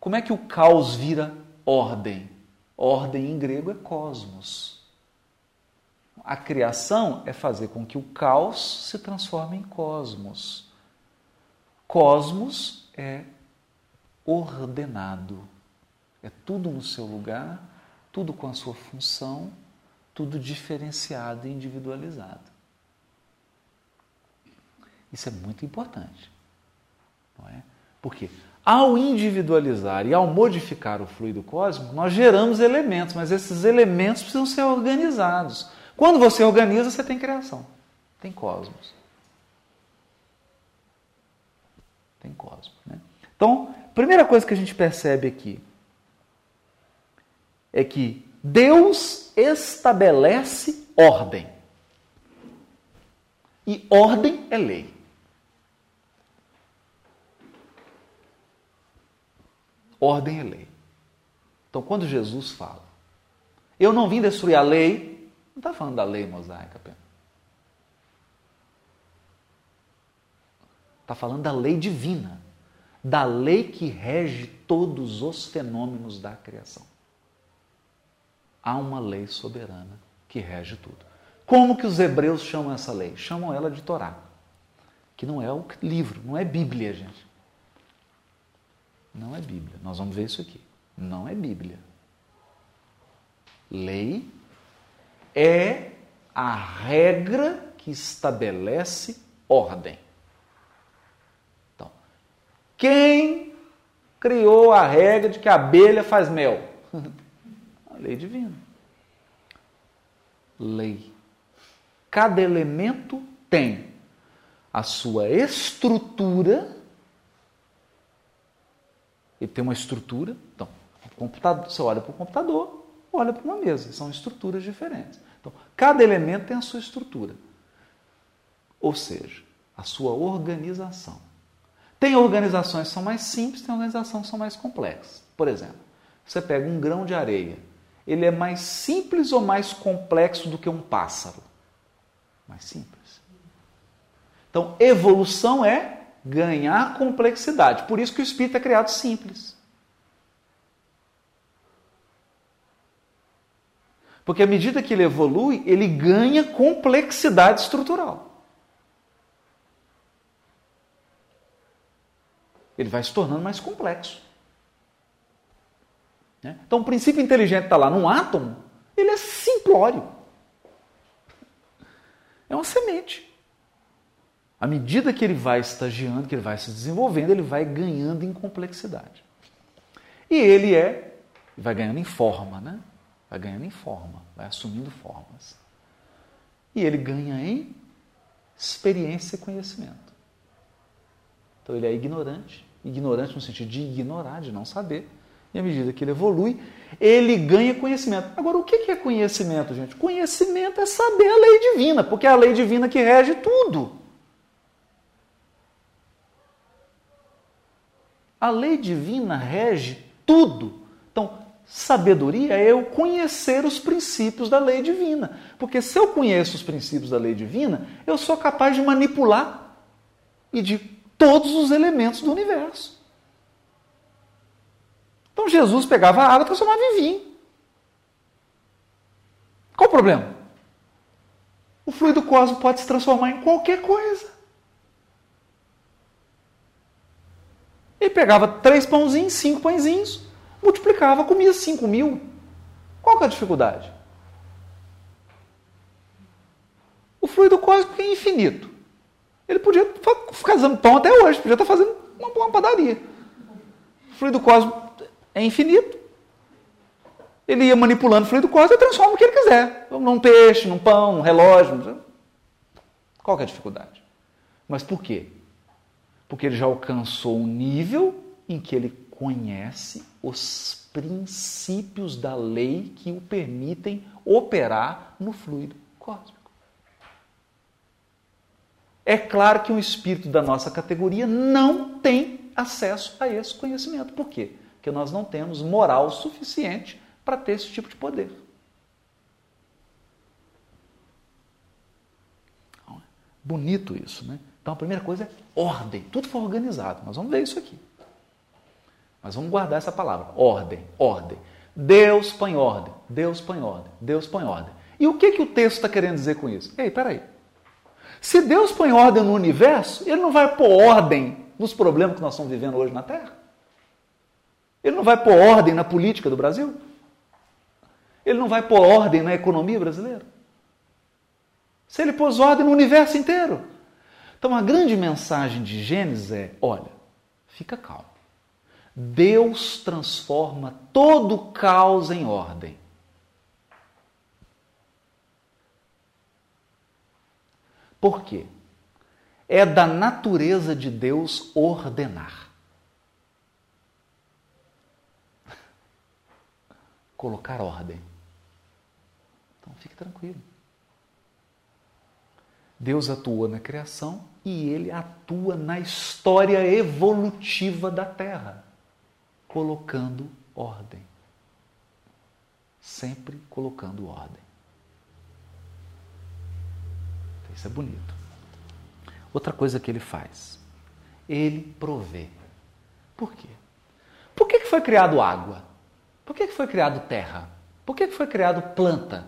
Como é que o caos vira ordem? Ordem em grego é cosmos. A criação é fazer com que o caos se transforme em cosmos. Cosmos é ordenado. É tudo no seu lugar, tudo com a sua função, tudo diferenciado e individualizado. Isso é muito importante. Não é? Porque ao individualizar e ao modificar o fluido cósmico, nós geramos elementos, mas esses elementos precisam ser organizados. Quando você organiza, você tem criação, tem cosmos. Tem cosmos. Né? Então, primeira coisa que a gente percebe aqui é que Deus estabelece ordem. E ordem é lei. Ordem é lei. Então, quando Jesus fala, eu não vim destruir a lei, não está falando da lei mosaica apenas. Está falando da lei divina, da lei que rege todos os fenômenos da criação há uma lei soberana que rege tudo. Como que os hebreus chamam essa lei? Chamam ela de Torá, que não é o livro, não é Bíblia, gente. Não é Bíblia. Nós vamos ver isso aqui. Não é Bíblia. Lei é a regra que estabelece ordem. Então, quem criou a regra de que a abelha faz mel? [LAUGHS] Lei divina. Lei. Cada elemento tem a sua estrutura. Ele tem uma estrutura. Então, computador, você olha para o computador, olha para uma mesa. São estruturas diferentes. Então, cada elemento tem a sua estrutura. Ou seja, a sua organização. Tem organizações que são mais simples, tem organizações que são mais complexas. Por exemplo, você pega um grão de areia ele é mais simples ou mais complexo do que um pássaro? Mais simples. Então, evolução é ganhar complexidade. Por isso que o espírito é criado simples. Porque à medida que ele evolui, ele ganha complexidade estrutural. Ele vai se tornando mais complexo. Né? Então, o princípio inteligente está lá num átomo, ele é simplório. É uma semente. À medida que ele vai estagiando, que ele vai se desenvolvendo, ele vai ganhando em complexidade. E ele é, vai ganhando em forma, né? Vai ganhando em forma, vai assumindo formas. E ele ganha em experiência e conhecimento. Então ele é ignorante, ignorante no sentido de ignorar, de não saber. E à medida que ele evolui, ele ganha conhecimento. Agora, o que é conhecimento, gente? Conhecimento é saber a lei divina, porque é a lei divina que rege tudo. A lei divina rege tudo. Então, sabedoria é eu conhecer os princípios da lei divina. Porque se eu conheço os princípios da lei divina, eu sou capaz de manipular e de todos os elementos do universo. Então Jesus pegava a água e transformava em vinho. Qual o problema? O fluido cósmico pode se transformar em qualquer coisa. Ele pegava três pãozinhos, cinco pãezinhos, multiplicava, comia cinco mil. Qual que é a dificuldade? O fluido cósmico é infinito. Ele podia ficar fazendo pão até hoje, podia estar fazendo uma, uma padaria. O fluido cósmico é infinito. Ele ia manipulando o fluido cósmico e transforma o que ele quiser. Num peixe, num pão, num relógio. Qual que é a dificuldade? Mas por quê? Porque ele já alcançou um nível em que ele conhece os princípios da lei que o permitem operar no fluido cósmico. É claro que um espírito da nossa categoria não tem acesso a esse conhecimento. Por quê? Porque nós não temos moral suficiente para ter esse tipo de poder. Bonito isso, né? Então a primeira coisa é ordem. Tudo foi organizado. Nós vamos ver isso aqui. Mas vamos guardar essa palavra. Ordem, ordem. Deus põe ordem. Deus põe ordem. Deus põe ordem. E o que, que o texto está querendo dizer com isso? Ei, peraí. Se Deus põe ordem no universo, Ele não vai pôr ordem nos problemas que nós estamos vivendo hoje na Terra? Ele não vai pôr ordem na política do Brasil? Ele não vai pôr ordem na economia brasileira? Se ele pôs ordem no universo inteiro, então a grande mensagem de Gênesis é: olha, fica calmo. Deus transforma todo caos em ordem. Por quê? É da natureza de Deus ordenar. [LAUGHS] Colocar ordem. Então fique tranquilo. Deus atua na criação e ele atua na história evolutiva da Terra, colocando ordem. Sempre colocando ordem. Isso é bonito. Outra coisa que ele faz, ele provê. Por quê? Por que foi criado água? Por que foi criado terra? Por que foi criado planta?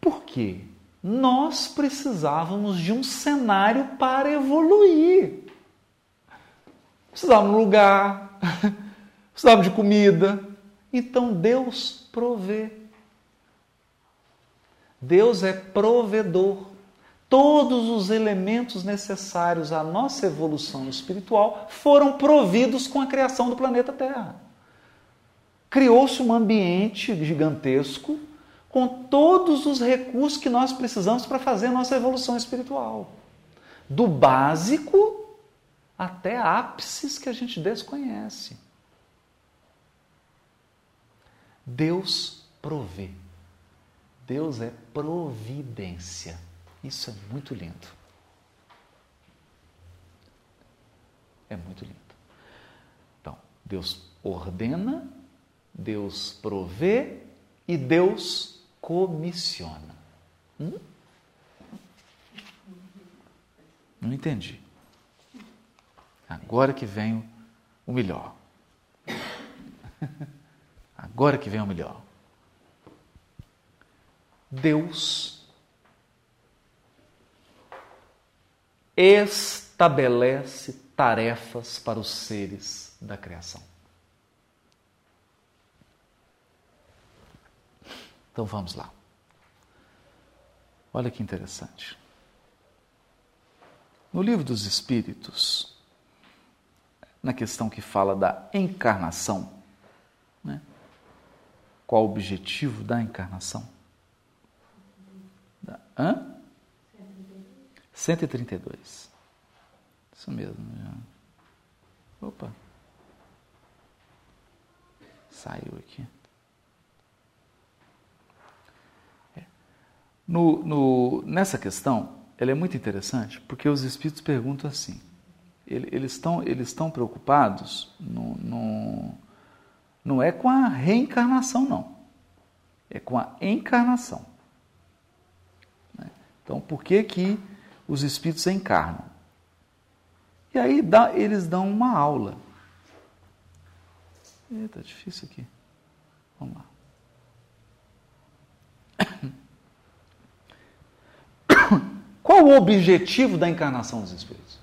Porque nós precisávamos de um cenário para evoluir. Precisávamos de um lugar, [LAUGHS] precisávamos de comida. Então Deus provê. Deus é provedor. Todos os elementos necessários à nossa evolução espiritual foram providos com a criação do planeta Terra. Criou-se um ambiente gigantesco com todos os recursos que nós precisamos para fazer a nossa evolução espiritual. Do básico até ápices que a gente desconhece. Deus provê. Deus é providência. Isso é muito lindo. É muito lindo. Então, Deus ordena, Deus provê e Deus comissiona. Hum? Não entendi. Agora que vem o melhor. Agora que vem o melhor. Deus estabelece tarefas para os seres da criação. Então vamos lá. Olha que interessante. No livro dos Espíritos, na questão que fala da encarnação, né? qual o objetivo da encarnação? Da, hã? 132. Isso mesmo. Já. Opa. Saiu aqui. É. No, no, nessa questão, ela é muito interessante porque os espíritos perguntam assim: eles estão eles estão preocupados no, no, não é com a reencarnação não, é com a encarnação. Né? Então, por que que os espíritos encarnam? E aí dá, eles dão uma aula. Eita, difícil aqui. Vamos lá. [COUGHS] Qual o objetivo da encarnação dos espíritos?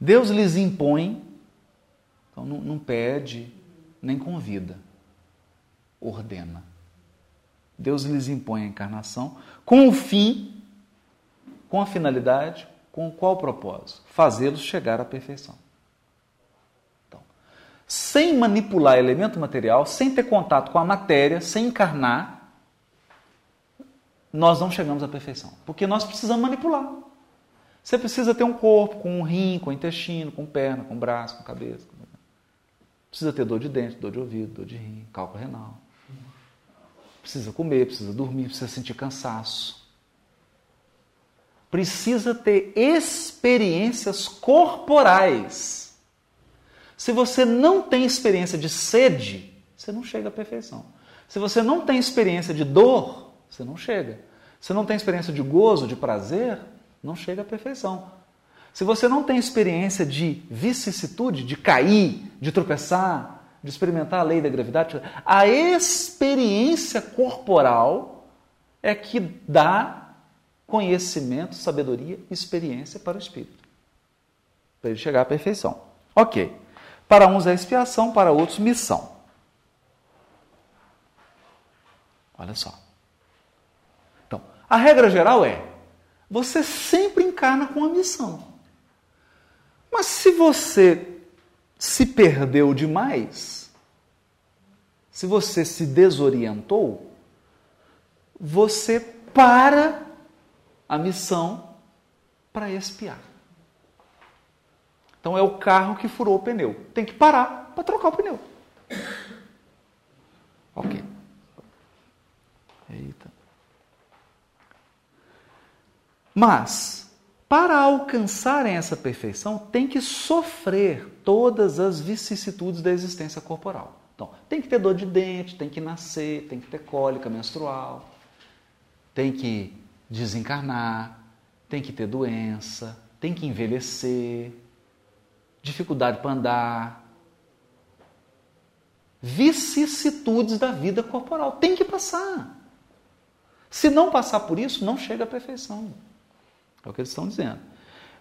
Deus lhes impõe, então não, não pede, nem convida, ordena. Deus lhes impõe a encarnação com o fim, com a finalidade, com qual propósito? Fazê-los chegar à perfeição. Então, sem manipular elemento material, sem ter contato com a matéria, sem encarnar, nós não chegamos à perfeição. Porque nós precisamos manipular. Você precisa ter um corpo com um rim, com intestino, com perna, com braço, com cabeça. Precisa ter dor de dente, dor de ouvido, dor de rim, cálculo renal. Precisa comer, precisa dormir, precisa sentir cansaço. Precisa ter experiências corporais. Se você não tem experiência de sede, você não chega à perfeição. Se você não tem experiência de dor, você não chega. Se não tem experiência de gozo, de prazer, não chega à perfeição. Se você não tem experiência de vicissitude, de cair, de tropeçar, de experimentar a lei da gravidade, a experiência corporal é que dá conhecimento, sabedoria, experiência para o espírito. Para ele chegar à perfeição. Ok. Para uns é expiação, para outros missão. Olha só. Então, a regra geral é: você sempre encarna com a missão. Mas se você se perdeu demais, se você se desorientou, você para a missão para espiar. Então é o carro que furou o pneu. Tem que parar para trocar o pneu. Ok. Eita. Mas, para alcançarem essa perfeição, tem que sofrer todas as vicissitudes da existência corporal. Então, tem que ter dor de dente, tem que nascer, tem que ter cólica menstrual, tem que desencarnar, tem que ter doença, tem que envelhecer, dificuldade para andar, vicissitudes da vida corporal. Tem que passar. Se não passar por isso, não chega à perfeição. É o que eles estão dizendo.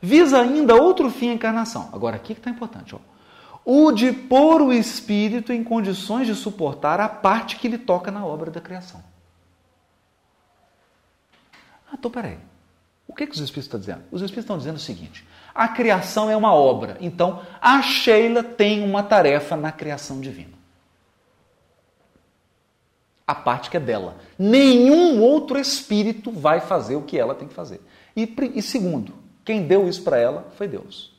Visa ainda outro fim a encarnação. Agora, aqui que está importante. Ó. O de pôr o espírito em condições de suportar a parte que lhe toca na obra da criação. Ah, então peraí. O que, que os espíritos estão dizendo? Os espíritos estão dizendo o seguinte: a criação é uma obra. Então, a Sheila tem uma tarefa na criação divina. A parte que é dela. Nenhum outro espírito vai fazer o que ela tem que fazer. E, e segundo, quem deu isso para ela foi Deus.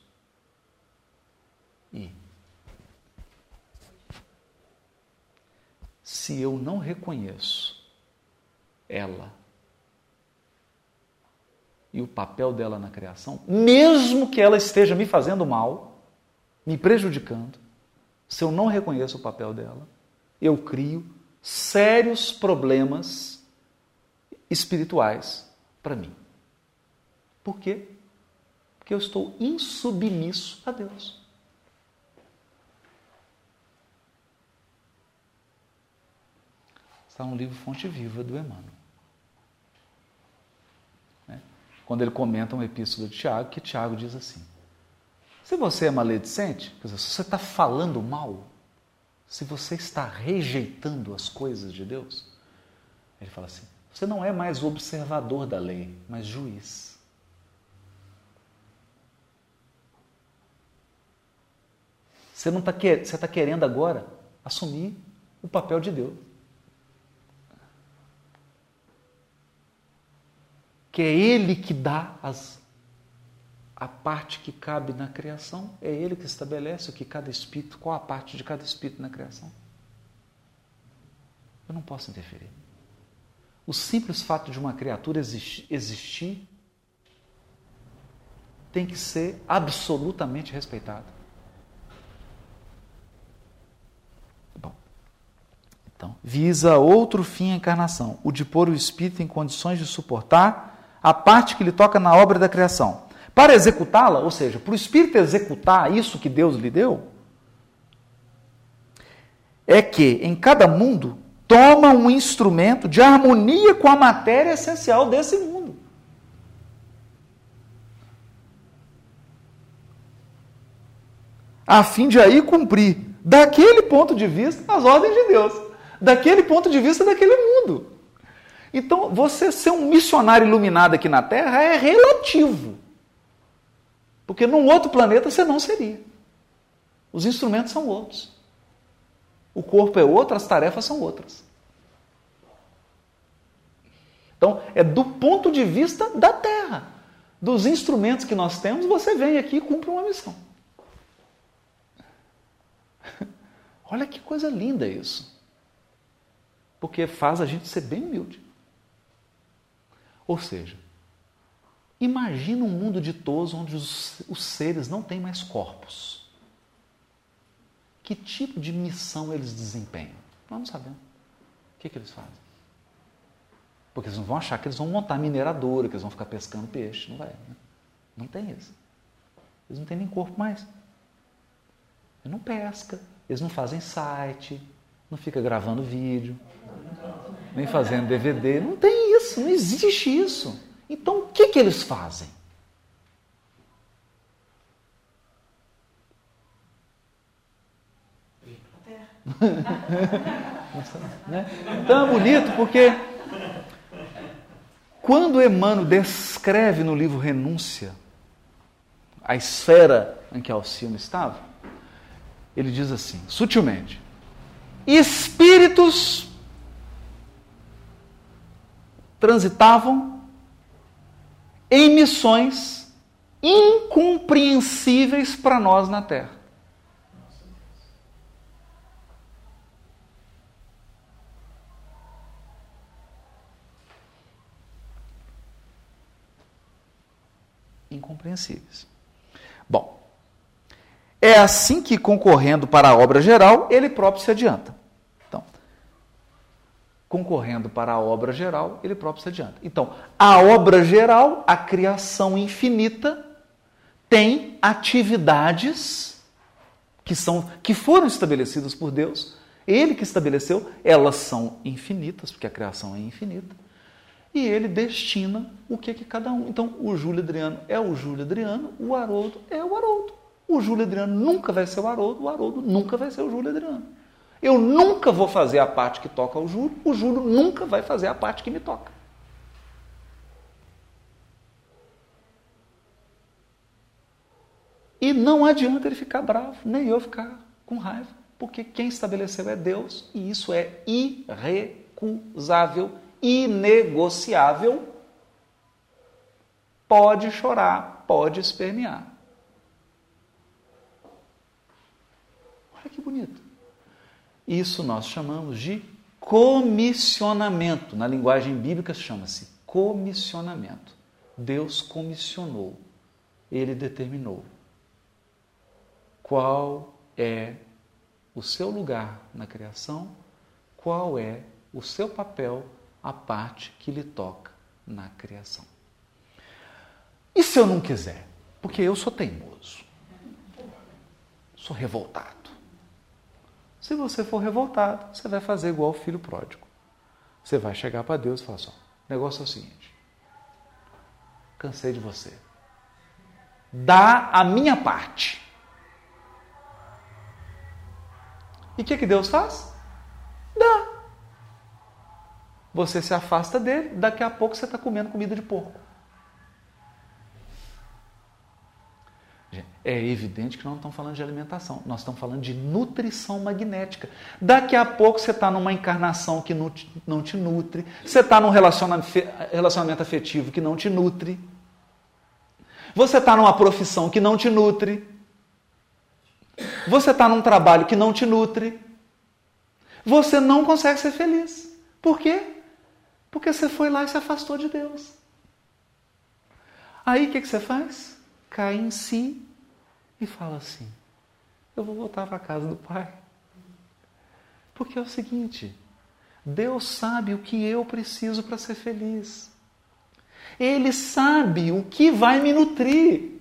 E se eu não reconheço ela e o papel dela na criação, mesmo que ela esteja me fazendo mal, me prejudicando, se eu não reconheço o papel dela, eu crio sérios problemas espirituais para mim. Por quê? Porque eu estou insubmisso a Deus. Está no livro Fonte Viva do Emmanuel. Né? Quando ele comenta uma epístola de Tiago, que Tiago diz assim: Se você é maledicente, quer dizer, se você está falando mal, se você está rejeitando as coisas de Deus, ele fala assim: você não é mais observador da lei, mas juiz. Você não está você está querendo agora assumir o papel de Deus. Que é Ele que dá as, a parte que cabe na criação, é Ele que estabelece o que cada espírito, qual a parte de cada espírito na criação. Eu não posso interferir. O simples fato de uma criatura existir tem que ser absolutamente respeitado. Então, visa outro fim a encarnação, o de pôr o espírito em condições de suportar a parte que lhe toca na obra da criação. Para executá-la, ou seja, para o espírito executar isso que Deus lhe deu, é que em cada mundo toma um instrumento de harmonia com a matéria essencial desse mundo. A fim de aí cumprir, daquele ponto de vista, as ordens de Deus daquele ponto de vista daquele mundo. Então, você ser um missionário iluminado aqui na Terra é relativo. Porque num outro planeta você não seria. Os instrumentos são outros. O corpo é outro, as tarefas são outras. Então, é do ponto de vista da Terra. Dos instrumentos que nós temos, você vem aqui e cumpre uma missão. [LAUGHS] Olha que coisa linda isso porque faz a gente ser bem humilde. Ou seja, imagina um mundo ditoso onde os, os seres não têm mais corpos. Que tipo de missão eles desempenham? Nós não sabemos. O que, que eles fazem? Porque eles não vão achar que eles vão montar mineradora, que eles vão ficar pescando peixe. Não vai. Né? Não tem isso. Eles não têm nem corpo mais. Eles não pesca, eles não fazem site, não fica gravando vídeo, nem fazendo DVD. Não tem isso, não existe isso. Então o que, que eles fazem? [LAUGHS] né? Então é bonito porque quando Emmanuel descreve no livro Renúncia a esfera em que Alcino estava, ele diz assim, sutilmente: espíritos transitavam em missões incompreensíveis para nós na Terra. Incompreensíveis. Bom, é assim que, concorrendo para a obra geral, ele próprio se adianta concorrendo para a obra geral, ele próprio se adianta. Então, a obra geral, a criação infinita, tem atividades que são que foram estabelecidas por Deus, ele que estabeleceu, elas são infinitas, porque a criação é infinita. E ele destina o que que cada um. Então, o Júlio Adriano é o Júlio Adriano, o Haroldo é o Haroldo. O Júlio Adriano nunca vai ser o Haroldo, o Haroldo nunca vai ser o Júlio Adriano. Eu nunca vou fazer a parte que toca ao Júlio, o Júlio nunca vai fazer a parte que me toca. E não adianta ele ficar bravo, nem eu ficar com raiva, porque quem estabeleceu é Deus e isso é irrecusável, inegociável. Pode chorar, pode espernear. Olha que bonito. Isso nós chamamos de comissionamento. Na linguagem bíblica chama-se comissionamento. Deus comissionou, ele determinou qual é o seu lugar na criação, qual é o seu papel, a parte que lhe toca na criação. E se eu não quiser? Porque eu sou teimoso, sou revoltado. Se você for revoltado, você vai fazer igual o filho pródigo. Você vai chegar para Deus e falar assim: o negócio é o seguinte, cansei de você. Dá a minha parte. E o que, que Deus faz? Dá. Você se afasta dele, daqui a pouco você está comendo comida de porco. É evidente que nós não estamos falando de alimentação, nós estamos falando de nutrição magnética. Daqui a pouco você está numa encarnação que não te, nutre, você está num relacionamento afetivo que não te nutre, você está numa profissão que não te nutre, você está num trabalho que não te nutre, você não consegue ser feliz. Por quê? Porque você foi lá e se afastou de Deus. Aí o que, que você faz? Cai em si e fala assim: Eu vou voltar para a casa do Pai. Porque é o seguinte: Deus sabe o que eu preciso para ser feliz. Ele sabe o que vai me nutrir.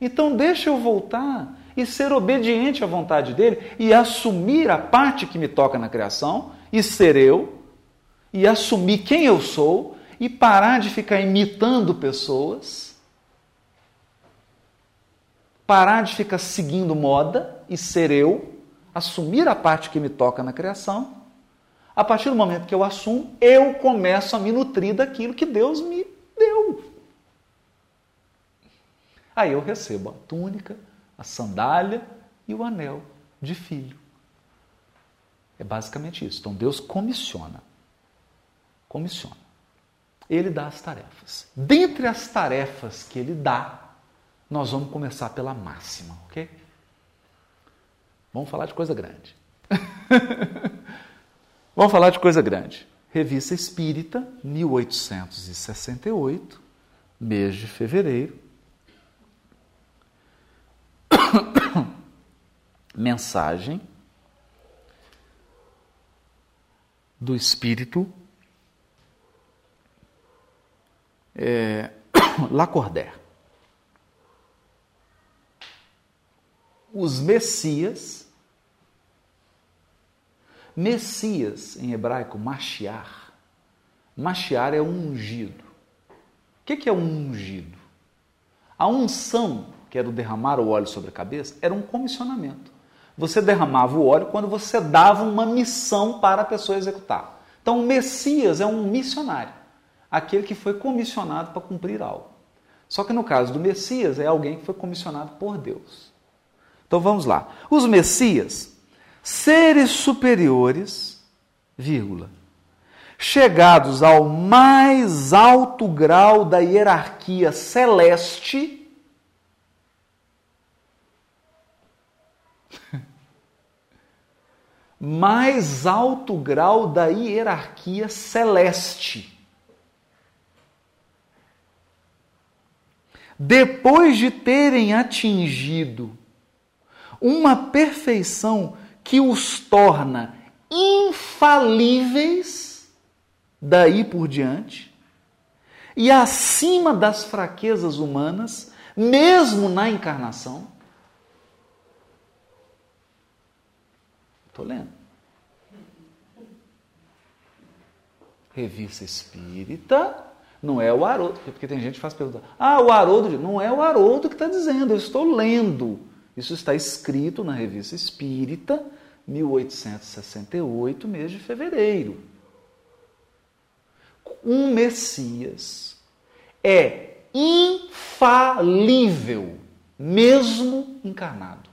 Então deixa eu voltar e ser obediente à vontade dele e assumir a parte que me toca na criação e ser eu e assumir quem eu sou e parar de ficar imitando pessoas, parar de ficar seguindo moda e ser eu, assumir a parte que me toca na criação. A partir do momento que eu assumo, eu começo a me nutrir daquilo que Deus me deu. Aí eu recebo a túnica, a sandália e o anel de filho. É basicamente isso. Então Deus comissiona comissiona. Ele dá as tarefas. Dentre as tarefas que ele dá, nós vamos começar pela máxima, ok? Vamos falar de coisa grande. [LAUGHS] vamos falar de coisa grande. Revista Espírita, 1868, mês de fevereiro. [COUGHS] Mensagem do Espírito é, [COUGHS] Lacordaire. Os Messias, Messias em hebraico, Mashiach. Mashiach é um ungido. O que é um ungido? A unção, que era o derramar o óleo sobre a cabeça, era um comissionamento. Você derramava o óleo quando você dava uma missão para a pessoa executar. Então, o Messias é um missionário aquele que foi comissionado para cumprir algo. Só que no caso do Messias, é alguém que foi comissionado por Deus. Então vamos lá. Os Messias, seres superiores, vírgula, chegados ao mais alto grau da hierarquia celeste, [LAUGHS] mais alto grau da hierarquia celeste. depois de terem atingido uma perfeição que os torna infalíveis daí por diante e acima das fraquezas humanas, mesmo na encarnação. Estou lendo. Revista Espírita, não é o Haroldo, porque tem gente que faz pergunta. Ah, o Haroldo. Não é o Haroldo que está dizendo, eu estou lendo. Isso está escrito na revista Espírita, 1868, mês de fevereiro. Um Messias é infalível, mesmo encarnado.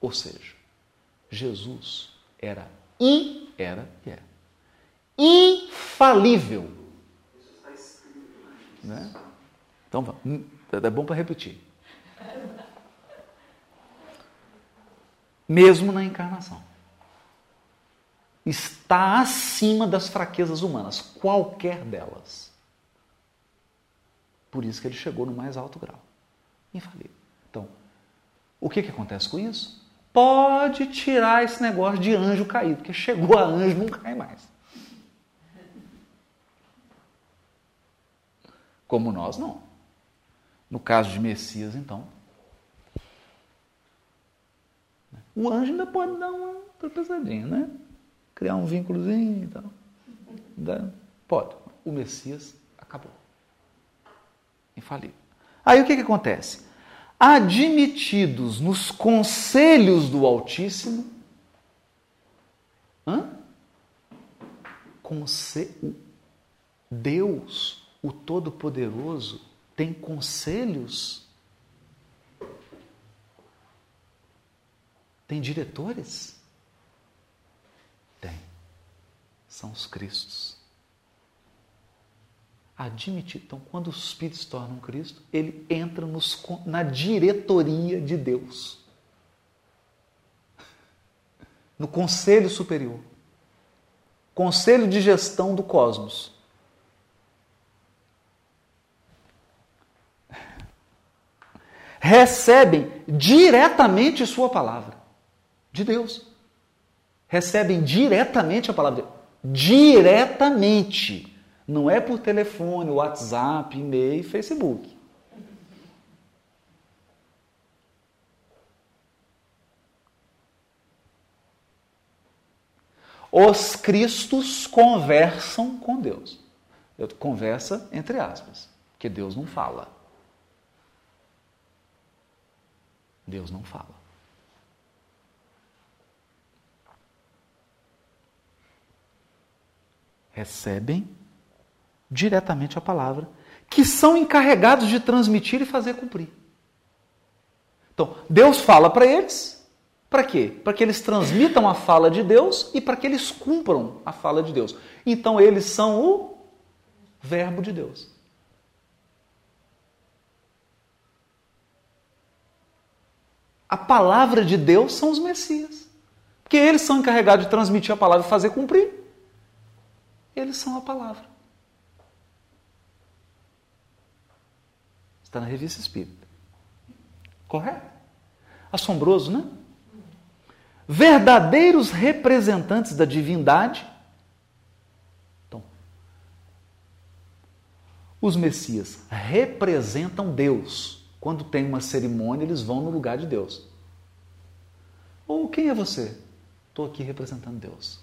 Ou seja, Jesus era e era e é. Infalível. Né? Então, hum, é bom para repetir. Mesmo na encarnação. Está acima das fraquezas humanas, qualquer delas. Por isso que ele chegou no mais alto grau. Infalível. Então, o que, que acontece com isso? pode tirar esse negócio de anjo caído, porque chegou a anjo não cai mais. Como nós não. No caso de Messias, então. O anjo ainda pode dar uma tropeçadinha, né? Criar um vínculozinho e tal. Pode. O Messias acabou. Infalível. Aí o que, que acontece? admitidos nos conselhos do Altíssimo. Hã? Conse Deus, o Todo-Poderoso, tem conselhos? Tem diretores? Tem. São os Cristos admitir. Então, quando o Espírito torna um Cristo, ele entra nos, na diretoria de Deus, no conselho superior, conselho de gestão do cosmos. Recebem diretamente Sua palavra, de Deus. Recebem diretamente a palavra de Deus. Diretamente. Não é por telefone, WhatsApp, e-mail, Facebook. Os cristos conversam com Deus. Conversa entre aspas, que Deus não fala. Deus não fala. Recebem diretamente a palavra, que são encarregados de transmitir e fazer cumprir. Então, Deus fala para eles, para quê? Para que eles transmitam a fala de Deus e para que eles cumpram a fala de Deus. Então, eles são o Verbo de Deus. A palavra de Deus são os Messias. Porque eles são encarregados de transmitir a palavra e fazer cumprir. Eles são a palavra. Está na revista Espírita. Correto? Assombroso, né? Verdadeiros representantes da divindade. Então, os Messias representam Deus. Quando tem uma cerimônia, eles vão no lugar de Deus. Ou quem é você? Estou aqui representando Deus.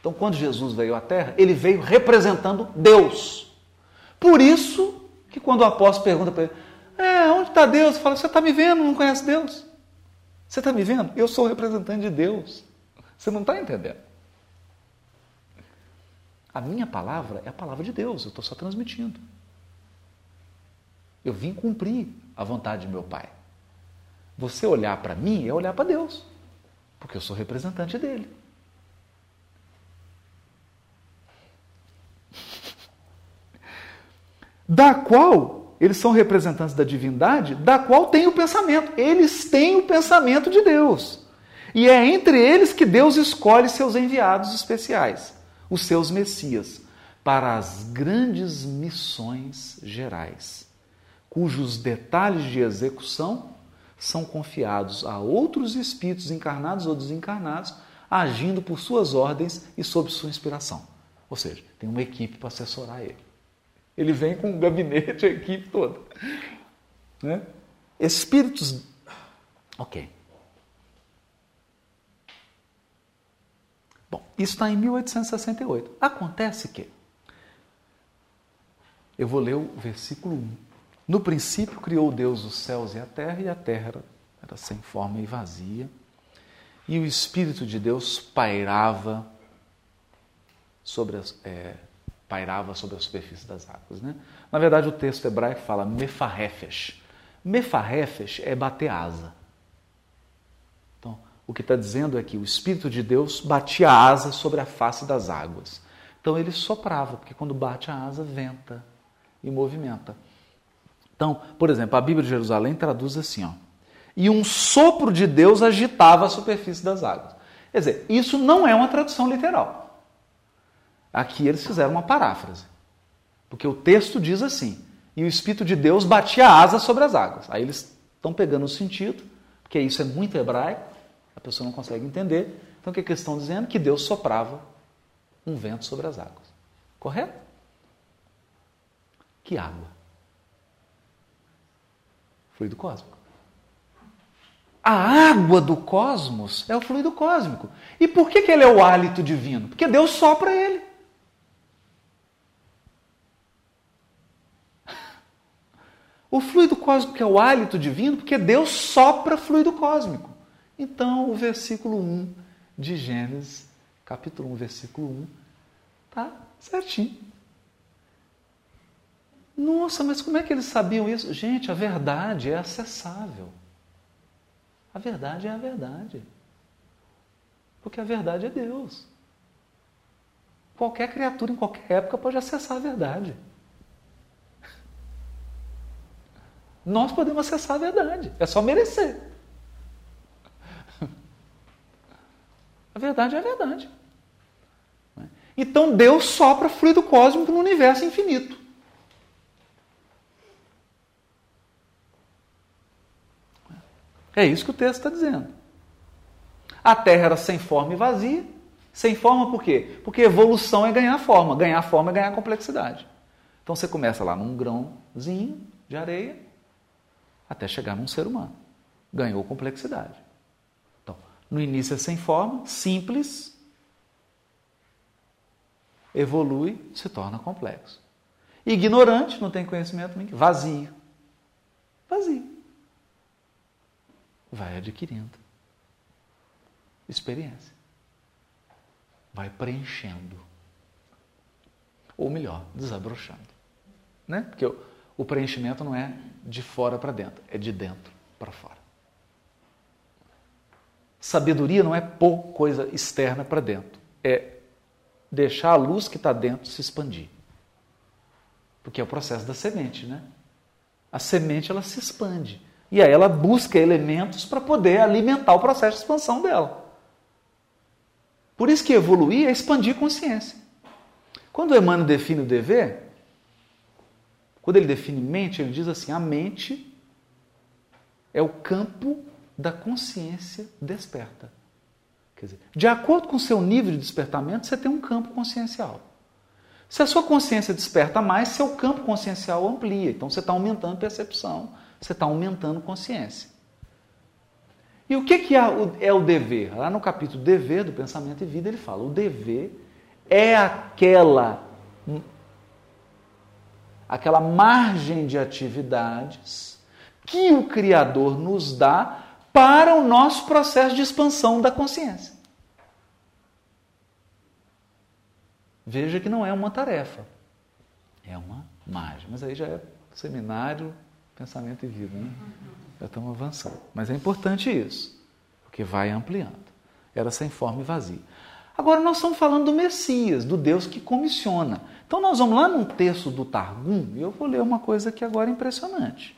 Então, quando Jesus veio à Terra, ele veio representando Deus. Por isso que quando o apóstolo pergunta para ele, é, onde está Deus? Fala, você está me vendo, não conhece Deus? Você está me vendo? Eu sou o representante de Deus. Você não está entendendo. A minha palavra é a palavra de Deus, eu estou só transmitindo. Eu vim cumprir a vontade de meu Pai. Você olhar para mim é olhar para Deus, porque eu sou representante dele. [LAUGHS] da qual eles são representantes da divindade, da qual tem o pensamento. Eles têm o pensamento de Deus. E é entre eles que Deus escolhe seus enviados especiais, os seus messias, para as grandes missões gerais, cujos detalhes de execução são confiados a outros espíritos encarnados ou desencarnados, agindo por suas ordens e sob sua inspiração. Ou seja, tem uma equipe para assessorar ele. Ele vem com o gabinete, a equipe toda. Né? Espíritos. Ok. Bom, isso está em 1868. Acontece que. Eu vou ler o versículo 1. No princípio criou Deus os céus e a terra, e a terra era, sem forma e vazia. E o Espírito de Deus pairava sobre as. É, pairava sobre a superfície das águas. Né? Na verdade, o texto hebraico fala mefarrefesh. Mefarrefesh é bater asa. Então, o que está dizendo é que o Espírito de Deus batia a asa sobre a face das águas. Então, ele soprava, porque quando bate a asa, venta e movimenta. Então, por exemplo, a Bíblia de Jerusalém traduz assim: ó, e um sopro de Deus agitava a superfície das águas. Quer dizer, isso não é uma tradução literal. Aqui eles fizeram uma paráfrase. Porque o texto diz assim: e o Espírito de Deus batia asa sobre as águas. Aí eles estão pegando o sentido, porque isso é muito hebraico, a pessoa não consegue entender. Então o que, que eles estão dizendo? Que Deus soprava um vento sobre as águas. Correto? Que água? Fluido cósmico. A água do cosmos é o fluido cósmico. E por que, que ele é o hálito divino? Porque Deus sopra ele. [LAUGHS] O fluido cósmico é o hálito divino, porque Deus sopra fluido cósmico. Então, o versículo 1 de Gênesis, capítulo 1, versículo 1, tá certinho. Nossa, mas como é que eles sabiam isso? Gente, a verdade é acessável. A verdade é a verdade. Porque a verdade é Deus. Qualquer criatura em qualquer época pode acessar a verdade. Nós podemos acessar a verdade, é só merecer. A verdade é a verdade. Então Deus sopra fluido cósmico no universo infinito. É isso que o texto está dizendo. A Terra era sem forma e vazia. Sem forma por quê? Porque evolução é ganhar forma. Ganhar forma é ganhar complexidade. Então você começa lá num grãozinho de areia até chegar num ser humano. Ganhou complexidade. Então, no início é sem forma, simples, evolui, se torna complexo. Ignorante, não tem conhecimento, vazio. Vazio vai adquirindo experiência. Vai preenchendo. Ou melhor, desabrochando. Né? Porque o, o preenchimento não é de fora para dentro, é de dentro para fora. Sabedoria não é pôr coisa externa para dentro, é deixar a luz que está dentro se expandir. Porque é o processo da semente, né? A semente ela se expande. E aí ela busca elementos para poder alimentar o processo de expansão dela. Por isso que evoluir é expandir consciência. Quando Emmanuel define o dever, quando ele define mente, ele diz assim: a mente é o campo da consciência desperta. Quer dizer, de acordo com o seu nível de despertamento, você tem um campo consciencial. Se a sua consciência desperta mais, seu campo consciencial amplia. Então você está aumentando a percepção, você está aumentando consciência. E o que, que é, o, é o dever? Lá no capítulo Dever do Pensamento e Vida, ele fala: o dever é aquela, aquela margem de atividades que o Criador nos dá para o nosso processo de expansão da consciência. Veja que não é uma tarefa, é uma margem. Mas aí já é seminário pensamento e vida. Né? Já estamos avançando. Mas é importante isso, porque vai ampliando. Era sem forma e vazia. Agora nós estamos falando do Messias, do Deus que comissiona. Então nós vamos lá num texto do Targum, e eu vou ler uma coisa aqui agora impressionante.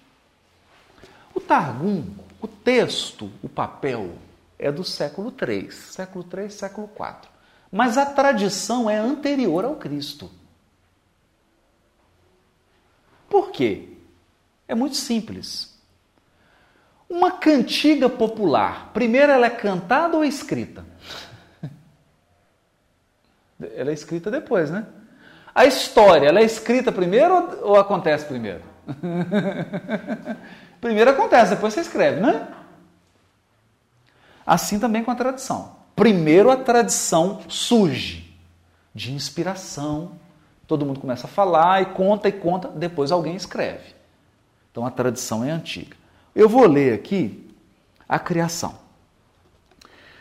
O Targum, o texto, o papel, é do século III, século III, século IV. Mas a tradição é anterior ao Cristo. Por quê? É muito simples. Uma cantiga popular, primeiro ela é cantada ou escrita? [LAUGHS] Ela é escrita depois, né? A história, ela é escrita primeiro ou, acontece primeiro? [LAUGHS] primeiro acontece, depois você escreve, né? Assim também com a tradição. Primeiro a tradição surge de inspiração, todo mundo começa a falar e conta e conta, depois alguém escreve. Então a tradição é antiga. Eu vou ler aqui a criação.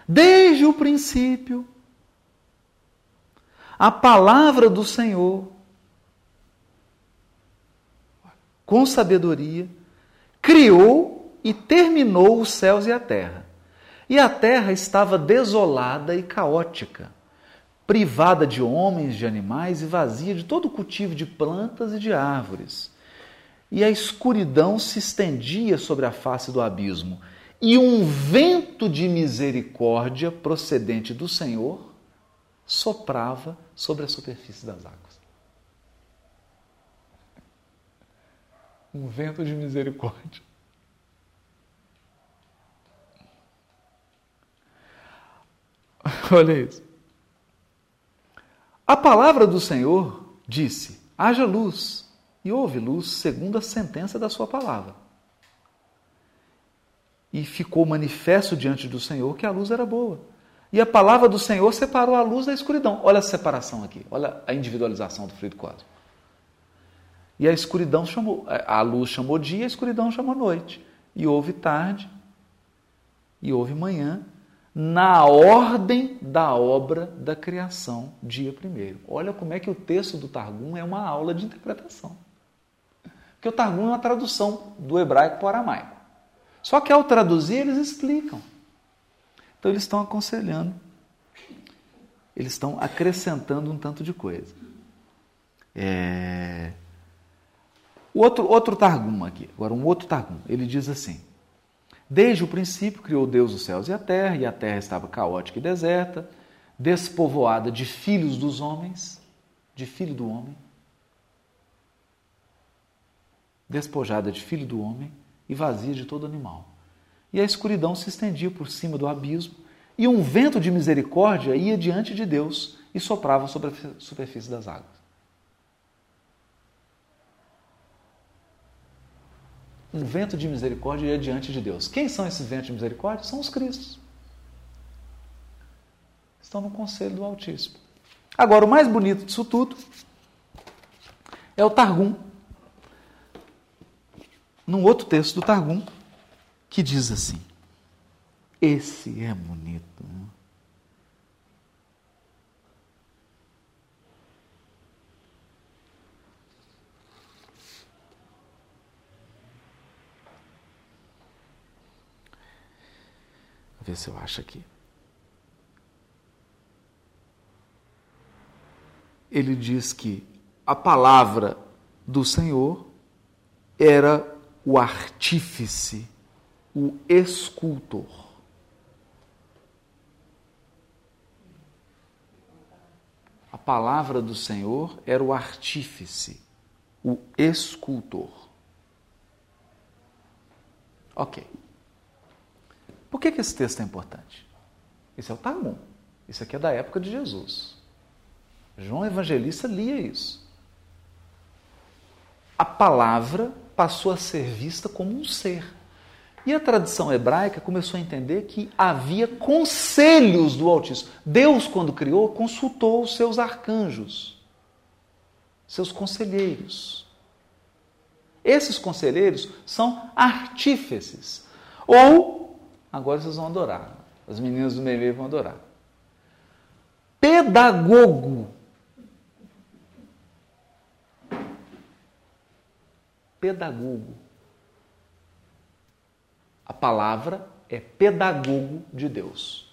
Desde o princípio, a palavra do Senhor, com sabedoria, criou e terminou os céus e a terra. E a terra estava desolada e caótica, privada de homens, de animais e vazia de todo cultivo de plantas e de árvores e a escuridão se estendia sobre a face do abismo, e um vento de misericórdia procedente do Senhor soprava sobre a superfície das águas. Um vento de misericórdia. [LAUGHS] Olha isso. A palavra do Senhor disse: haja luz e houve luz segundo a sentença da sua palavra. E ficou manifesto diante do Senhor que a luz era boa. E a palavra do Senhor separou a luz da escuridão. Olha a separação aqui, olha a individualização do fluido cósmico. E a escuridão chamou, a luz chamou dia, a escuridão chamou noite. E houve tarde, e houve manhã, na ordem da obra da criação, dia primeiro. Olha como é que o texto do Targum é uma aula de interpretação. Porque o Targum é uma tradução do hebraico para o aramaico. Só que ao traduzir, eles explicam. Então, eles estão aconselhando, eles estão acrescentando um tanto de coisa. É... O outro, outro Targum aqui, agora um outro Targum, ele diz assim: Desde o princípio criou Deus os céus e a terra, e a terra estava caótica e deserta, despovoada de filhos dos homens, de filho do homem, despojada de filho do homem e vazia de todo animal. E a escuridão se estendia por cima do abismo, e um vento de misericórdia ia diante de Deus e soprava sobre a superfície das águas. um vento de misericórdia ia diante de Deus. Quem são esses ventos de misericórdia? São os Cristos. Estão no conselho do Altíssimo. Agora, o mais bonito disso tudo é o Targum. Num outro texto do Targum, que diz assim: Esse é bonito. Né? ver se eu acho aqui. Ele diz que a palavra do Senhor era o artífice, o escultor. A palavra do Senhor era o artífice, o escultor. Ok. Por que, que esse texto é importante? Esse é o Targum. Isso aqui é da época de Jesus. João Evangelista lia isso. A palavra passou a ser vista como um ser. E a tradição hebraica começou a entender que havia conselhos do Altíssimo. Deus, quando criou, consultou os seus arcanjos, seus conselheiros. Esses conselheiros são artífices, ou Agora vocês vão adorar. As meninas do Meme vão adorar. Pedagogo. Pedagogo. A palavra é pedagogo de Deus.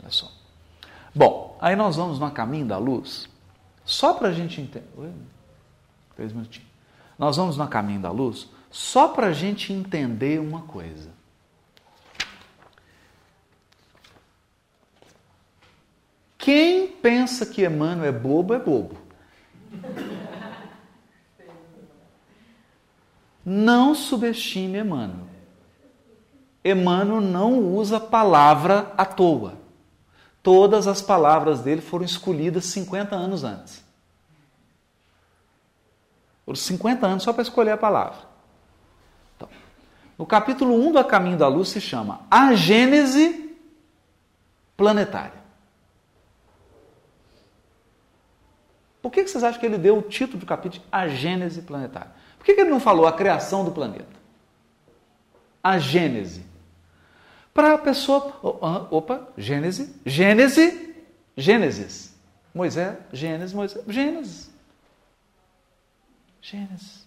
Olha só. Bom, aí nós vamos no caminho da luz, só para a gente entender. Três minutinhos. Nós vamos no caminho da luz só para a gente entender uma coisa. Quem pensa que Emmanuel é bobo, é bobo. Não subestime Emmanuel. Emmanuel não usa palavra à toa. Todas as palavras dele foram escolhidas 50 anos antes. Foram 50 anos só para escolher a palavra. Então, no capítulo 1 do A Caminho da Luz se chama A Gênese Planetária. Por que vocês acham que ele deu o título do capítulo A Gênese Planetária? Por que ele não falou a criação do planeta? A Gênese. Para a pessoa. Opa, Gênese, Gênese, Gênesis. Moisés, Gênesis, Moisés, Gênesis. Gênesis.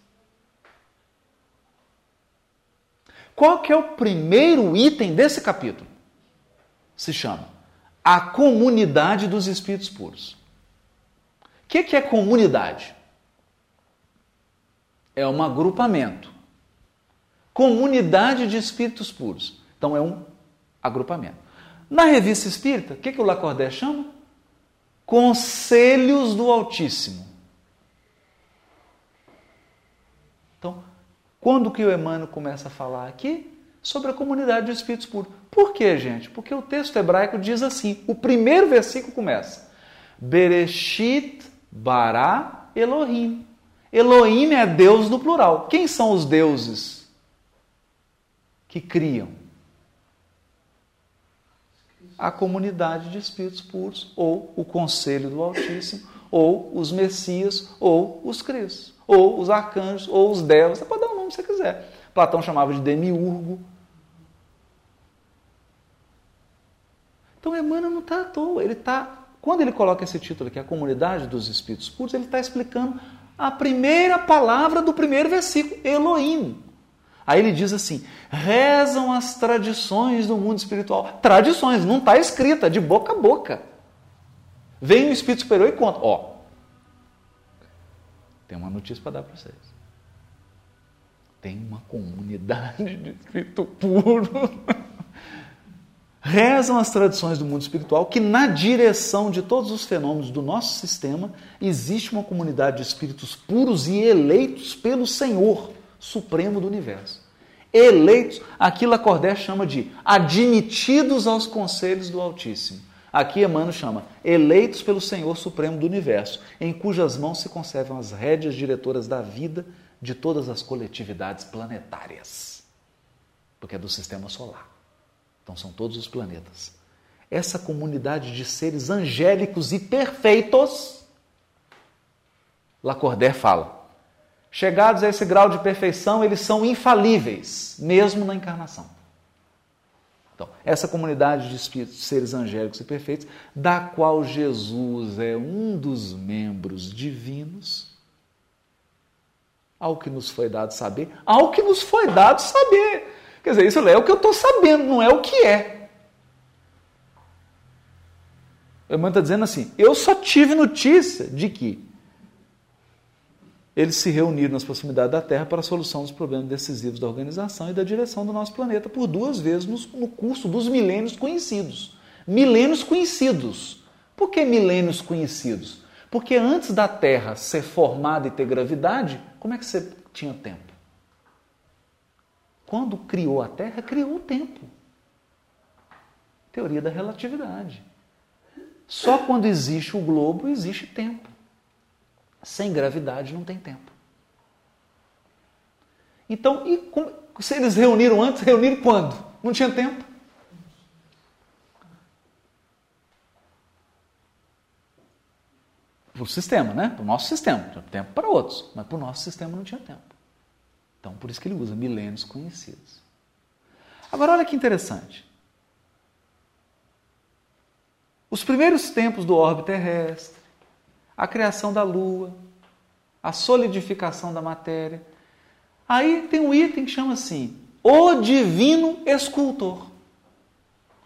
Qual que é o primeiro item desse capítulo? Se chama a comunidade dos espíritos puros. Que, que é comunidade? É um agrupamento. Comunidade de espíritos puros. Então é um agrupamento. Na revista espírita, o que, que o Lacordaire chama? Conselhos do Altíssimo. Então, quando que o Emmanuel começa a falar aqui? Sobre a comunidade de espíritos puros. Por quê, gente? Porque o texto hebraico diz assim: o primeiro versículo começa: Bereshit bara Elohim. Elohim é Deus no plural. Quem são os deuses que criam? a comunidade de espíritos puros, ou o conselho do Altíssimo, ou os Messias, ou os Cristos, ou os arcanjos, ou os devas. Você pode dar o nome que você quiser. Platão chamava de demiurgo. Então Emmanuel não está à toa, ele está. Quando ele coloca esse título aqui, a comunidade dos espíritos puros, ele está explicando a primeira palavra do primeiro versículo, Elohim. Aí ele diz assim: rezam as tradições do mundo espiritual. Tradições, não está escrita, de boca a boca. Vem o Espírito Superior e conta: Ó, tem uma notícia para dar para vocês. Tem uma comunidade de espírito puro. [LAUGHS] Rezam as tradições do mundo espiritual que, na direção de todos os fenômenos do nosso sistema, existe uma comunidade de espíritos puros e eleitos pelo Senhor Supremo do Universo. Eleitos, aqui Lacordaire chama de admitidos aos conselhos do Altíssimo. Aqui Emmanuel chama eleitos pelo Senhor Supremo do Universo, em cujas mãos se conservam as rédeas diretoras da vida de todas as coletividades planetárias, porque é do sistema solar. Então são todos os planetas. Essa comunidade de seres angélicos e perfeitos, Lacordaire fala, chegados a esse grau de perfeição, eles são infalíveis, mesmo na encarnação. Então, essa comunidade de espíritos, seres angélicos e perfeitos, da qual Jesus é um dos membros divinos, ao que nos foi dado saber, ao que nos foi dado saber. Quer dizer, isso é o que eu estou sabendo, não é o que é. O irmão está dizendo assim: eu só tive notícia de que eles se reuniram nas proximidades da Terra para a solução dos problemas decisivos da organização e da direção do nosso planeta por duas vezes no, curso dos milênios conhecidos. Milênios conhecidos. Por que milênios conhecidos? Porque antes da Terra ser formada e ter gravidade, como é que você tinha tempo? Quando criou a Terra, criou o tempo. Teoria da relatividade. Só quando existe o globo, existe tempo. Sem gravidade não tem tempo. Então, e como, se eles reuniram antes, reuniram quando? Não tinha tempo. Para o sistema, né? Para o nosso sistema. Tinha tempo para outros, mas para o nosso sistema não tinha tempo. Então, por isso que ele usa milênios conhecidos. Agora, olha que interessante. Os primeiros tempos do orbe terrestre, a criação da lua, a solidificação da matéria. Aí tem um item que chama assim: o divino escultor.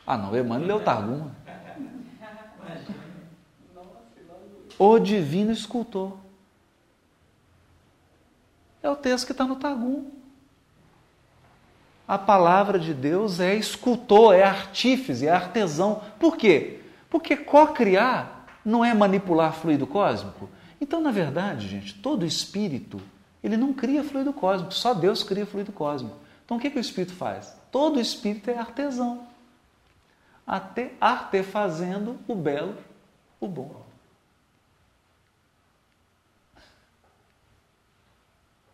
Ah, não, Emmanuel leu Targuma. O divino escultor. É o texto que está no Targum. A palavra de Deus é escultor, é artífice, é artesão. Por quê? Porque co-criar não é manipular fluido cósmico? Então, na verdade, gente, todo espírito, ele não cria fluido cósmico, só Deus cria fluido cósmico. Então, o que, que o espírito faz? Todo espírito é artesão. Até artefazendo o belo, o bom.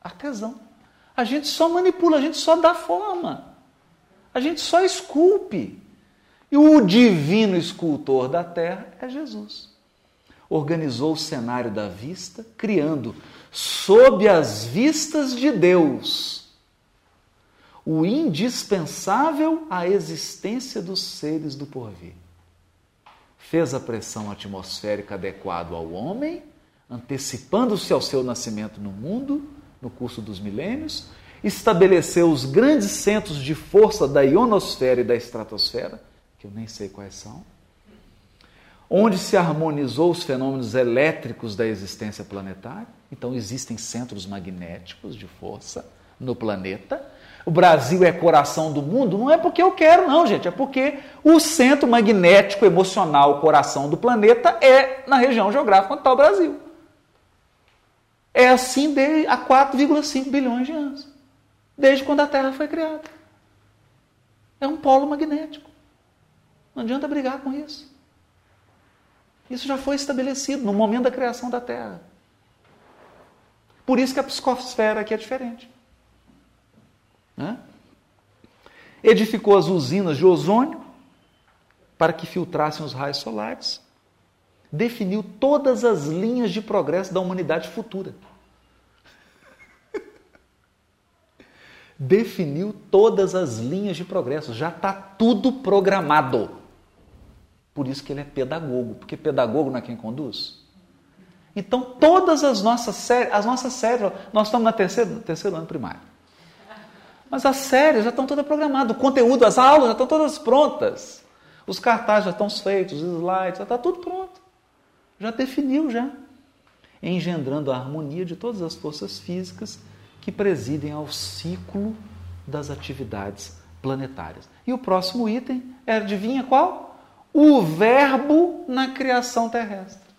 Artesão. A gente só manipula, a gente só dá forma. A gente só esculpe. E o divino escultor da terra é Jesus organizou o cenário da vista, criando, sob as vistas de Deus, o indispensável à existência dos seres do porvir. Fez a pressão atmosférica adequada ao homem, antecipando-se ao seu nascimento no mundo, no curso dos milênios, estabeleceu os grandes centros de força da ionosfera e da estratosfera, que eu nem sei quais são, onde se harmonizou os fenômenos elétricos da existência planetária. Então, existem centros magnéticos de força no planeta. O Brasil é coração do mundo, não é porque eu quero, não, gente, é porque o centro magnético emocional, coração do planeta, é na região geográfica onde está o Brasil. É assim desde há 4,5 bilhões de anos desde quando a Terra foi criada. É um polo magnético. Não adianta brigar com isso. Isso já foi estabelecido no momento da criação da Terra. Por isso que a psicosfera aqui é diferente. Né? Edificou as usinas de ozônio, para que filtrassem os raios solares. Definiu todas as linhas de progresso da humanidade futura. Definiu todas as linhas de progresso, já está tudo programado. Por isso que ele é pedagogo, porque pedagogo não é quem conduz. Então, todas as nossas séries, as nossas séries, nós estamos na terceiro, no terceiro ano primário. Mas as séries já estão todas programadas, o conteúdo, as aulas já estão todas prontas. Os cartazes já estão feitos, os slides, já está tudo pronto. Já definiu já. Engendrando a harmonia de todas as forças físicas que presidem ao ciclo das atividades planetárias. E o próximo item é, adivinha qual? O verbo na criação terrestre.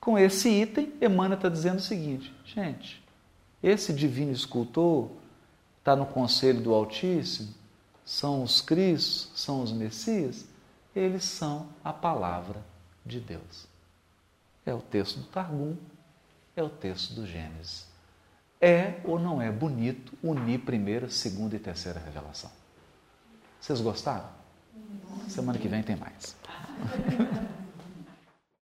Com esse item, Emmanuel está dizendo o seguinte: gente, esse divino escultor está no conselho do Altíssimo, são os Cristos, são os Messias, eles são a palavra de Deus. É o texto do Targum, é o texto do Gênesis. É ou não é bonito unir primeira, segunda e terceira revelação? Vocês gostaram? Semana que vem tem mais. [LAUGHS]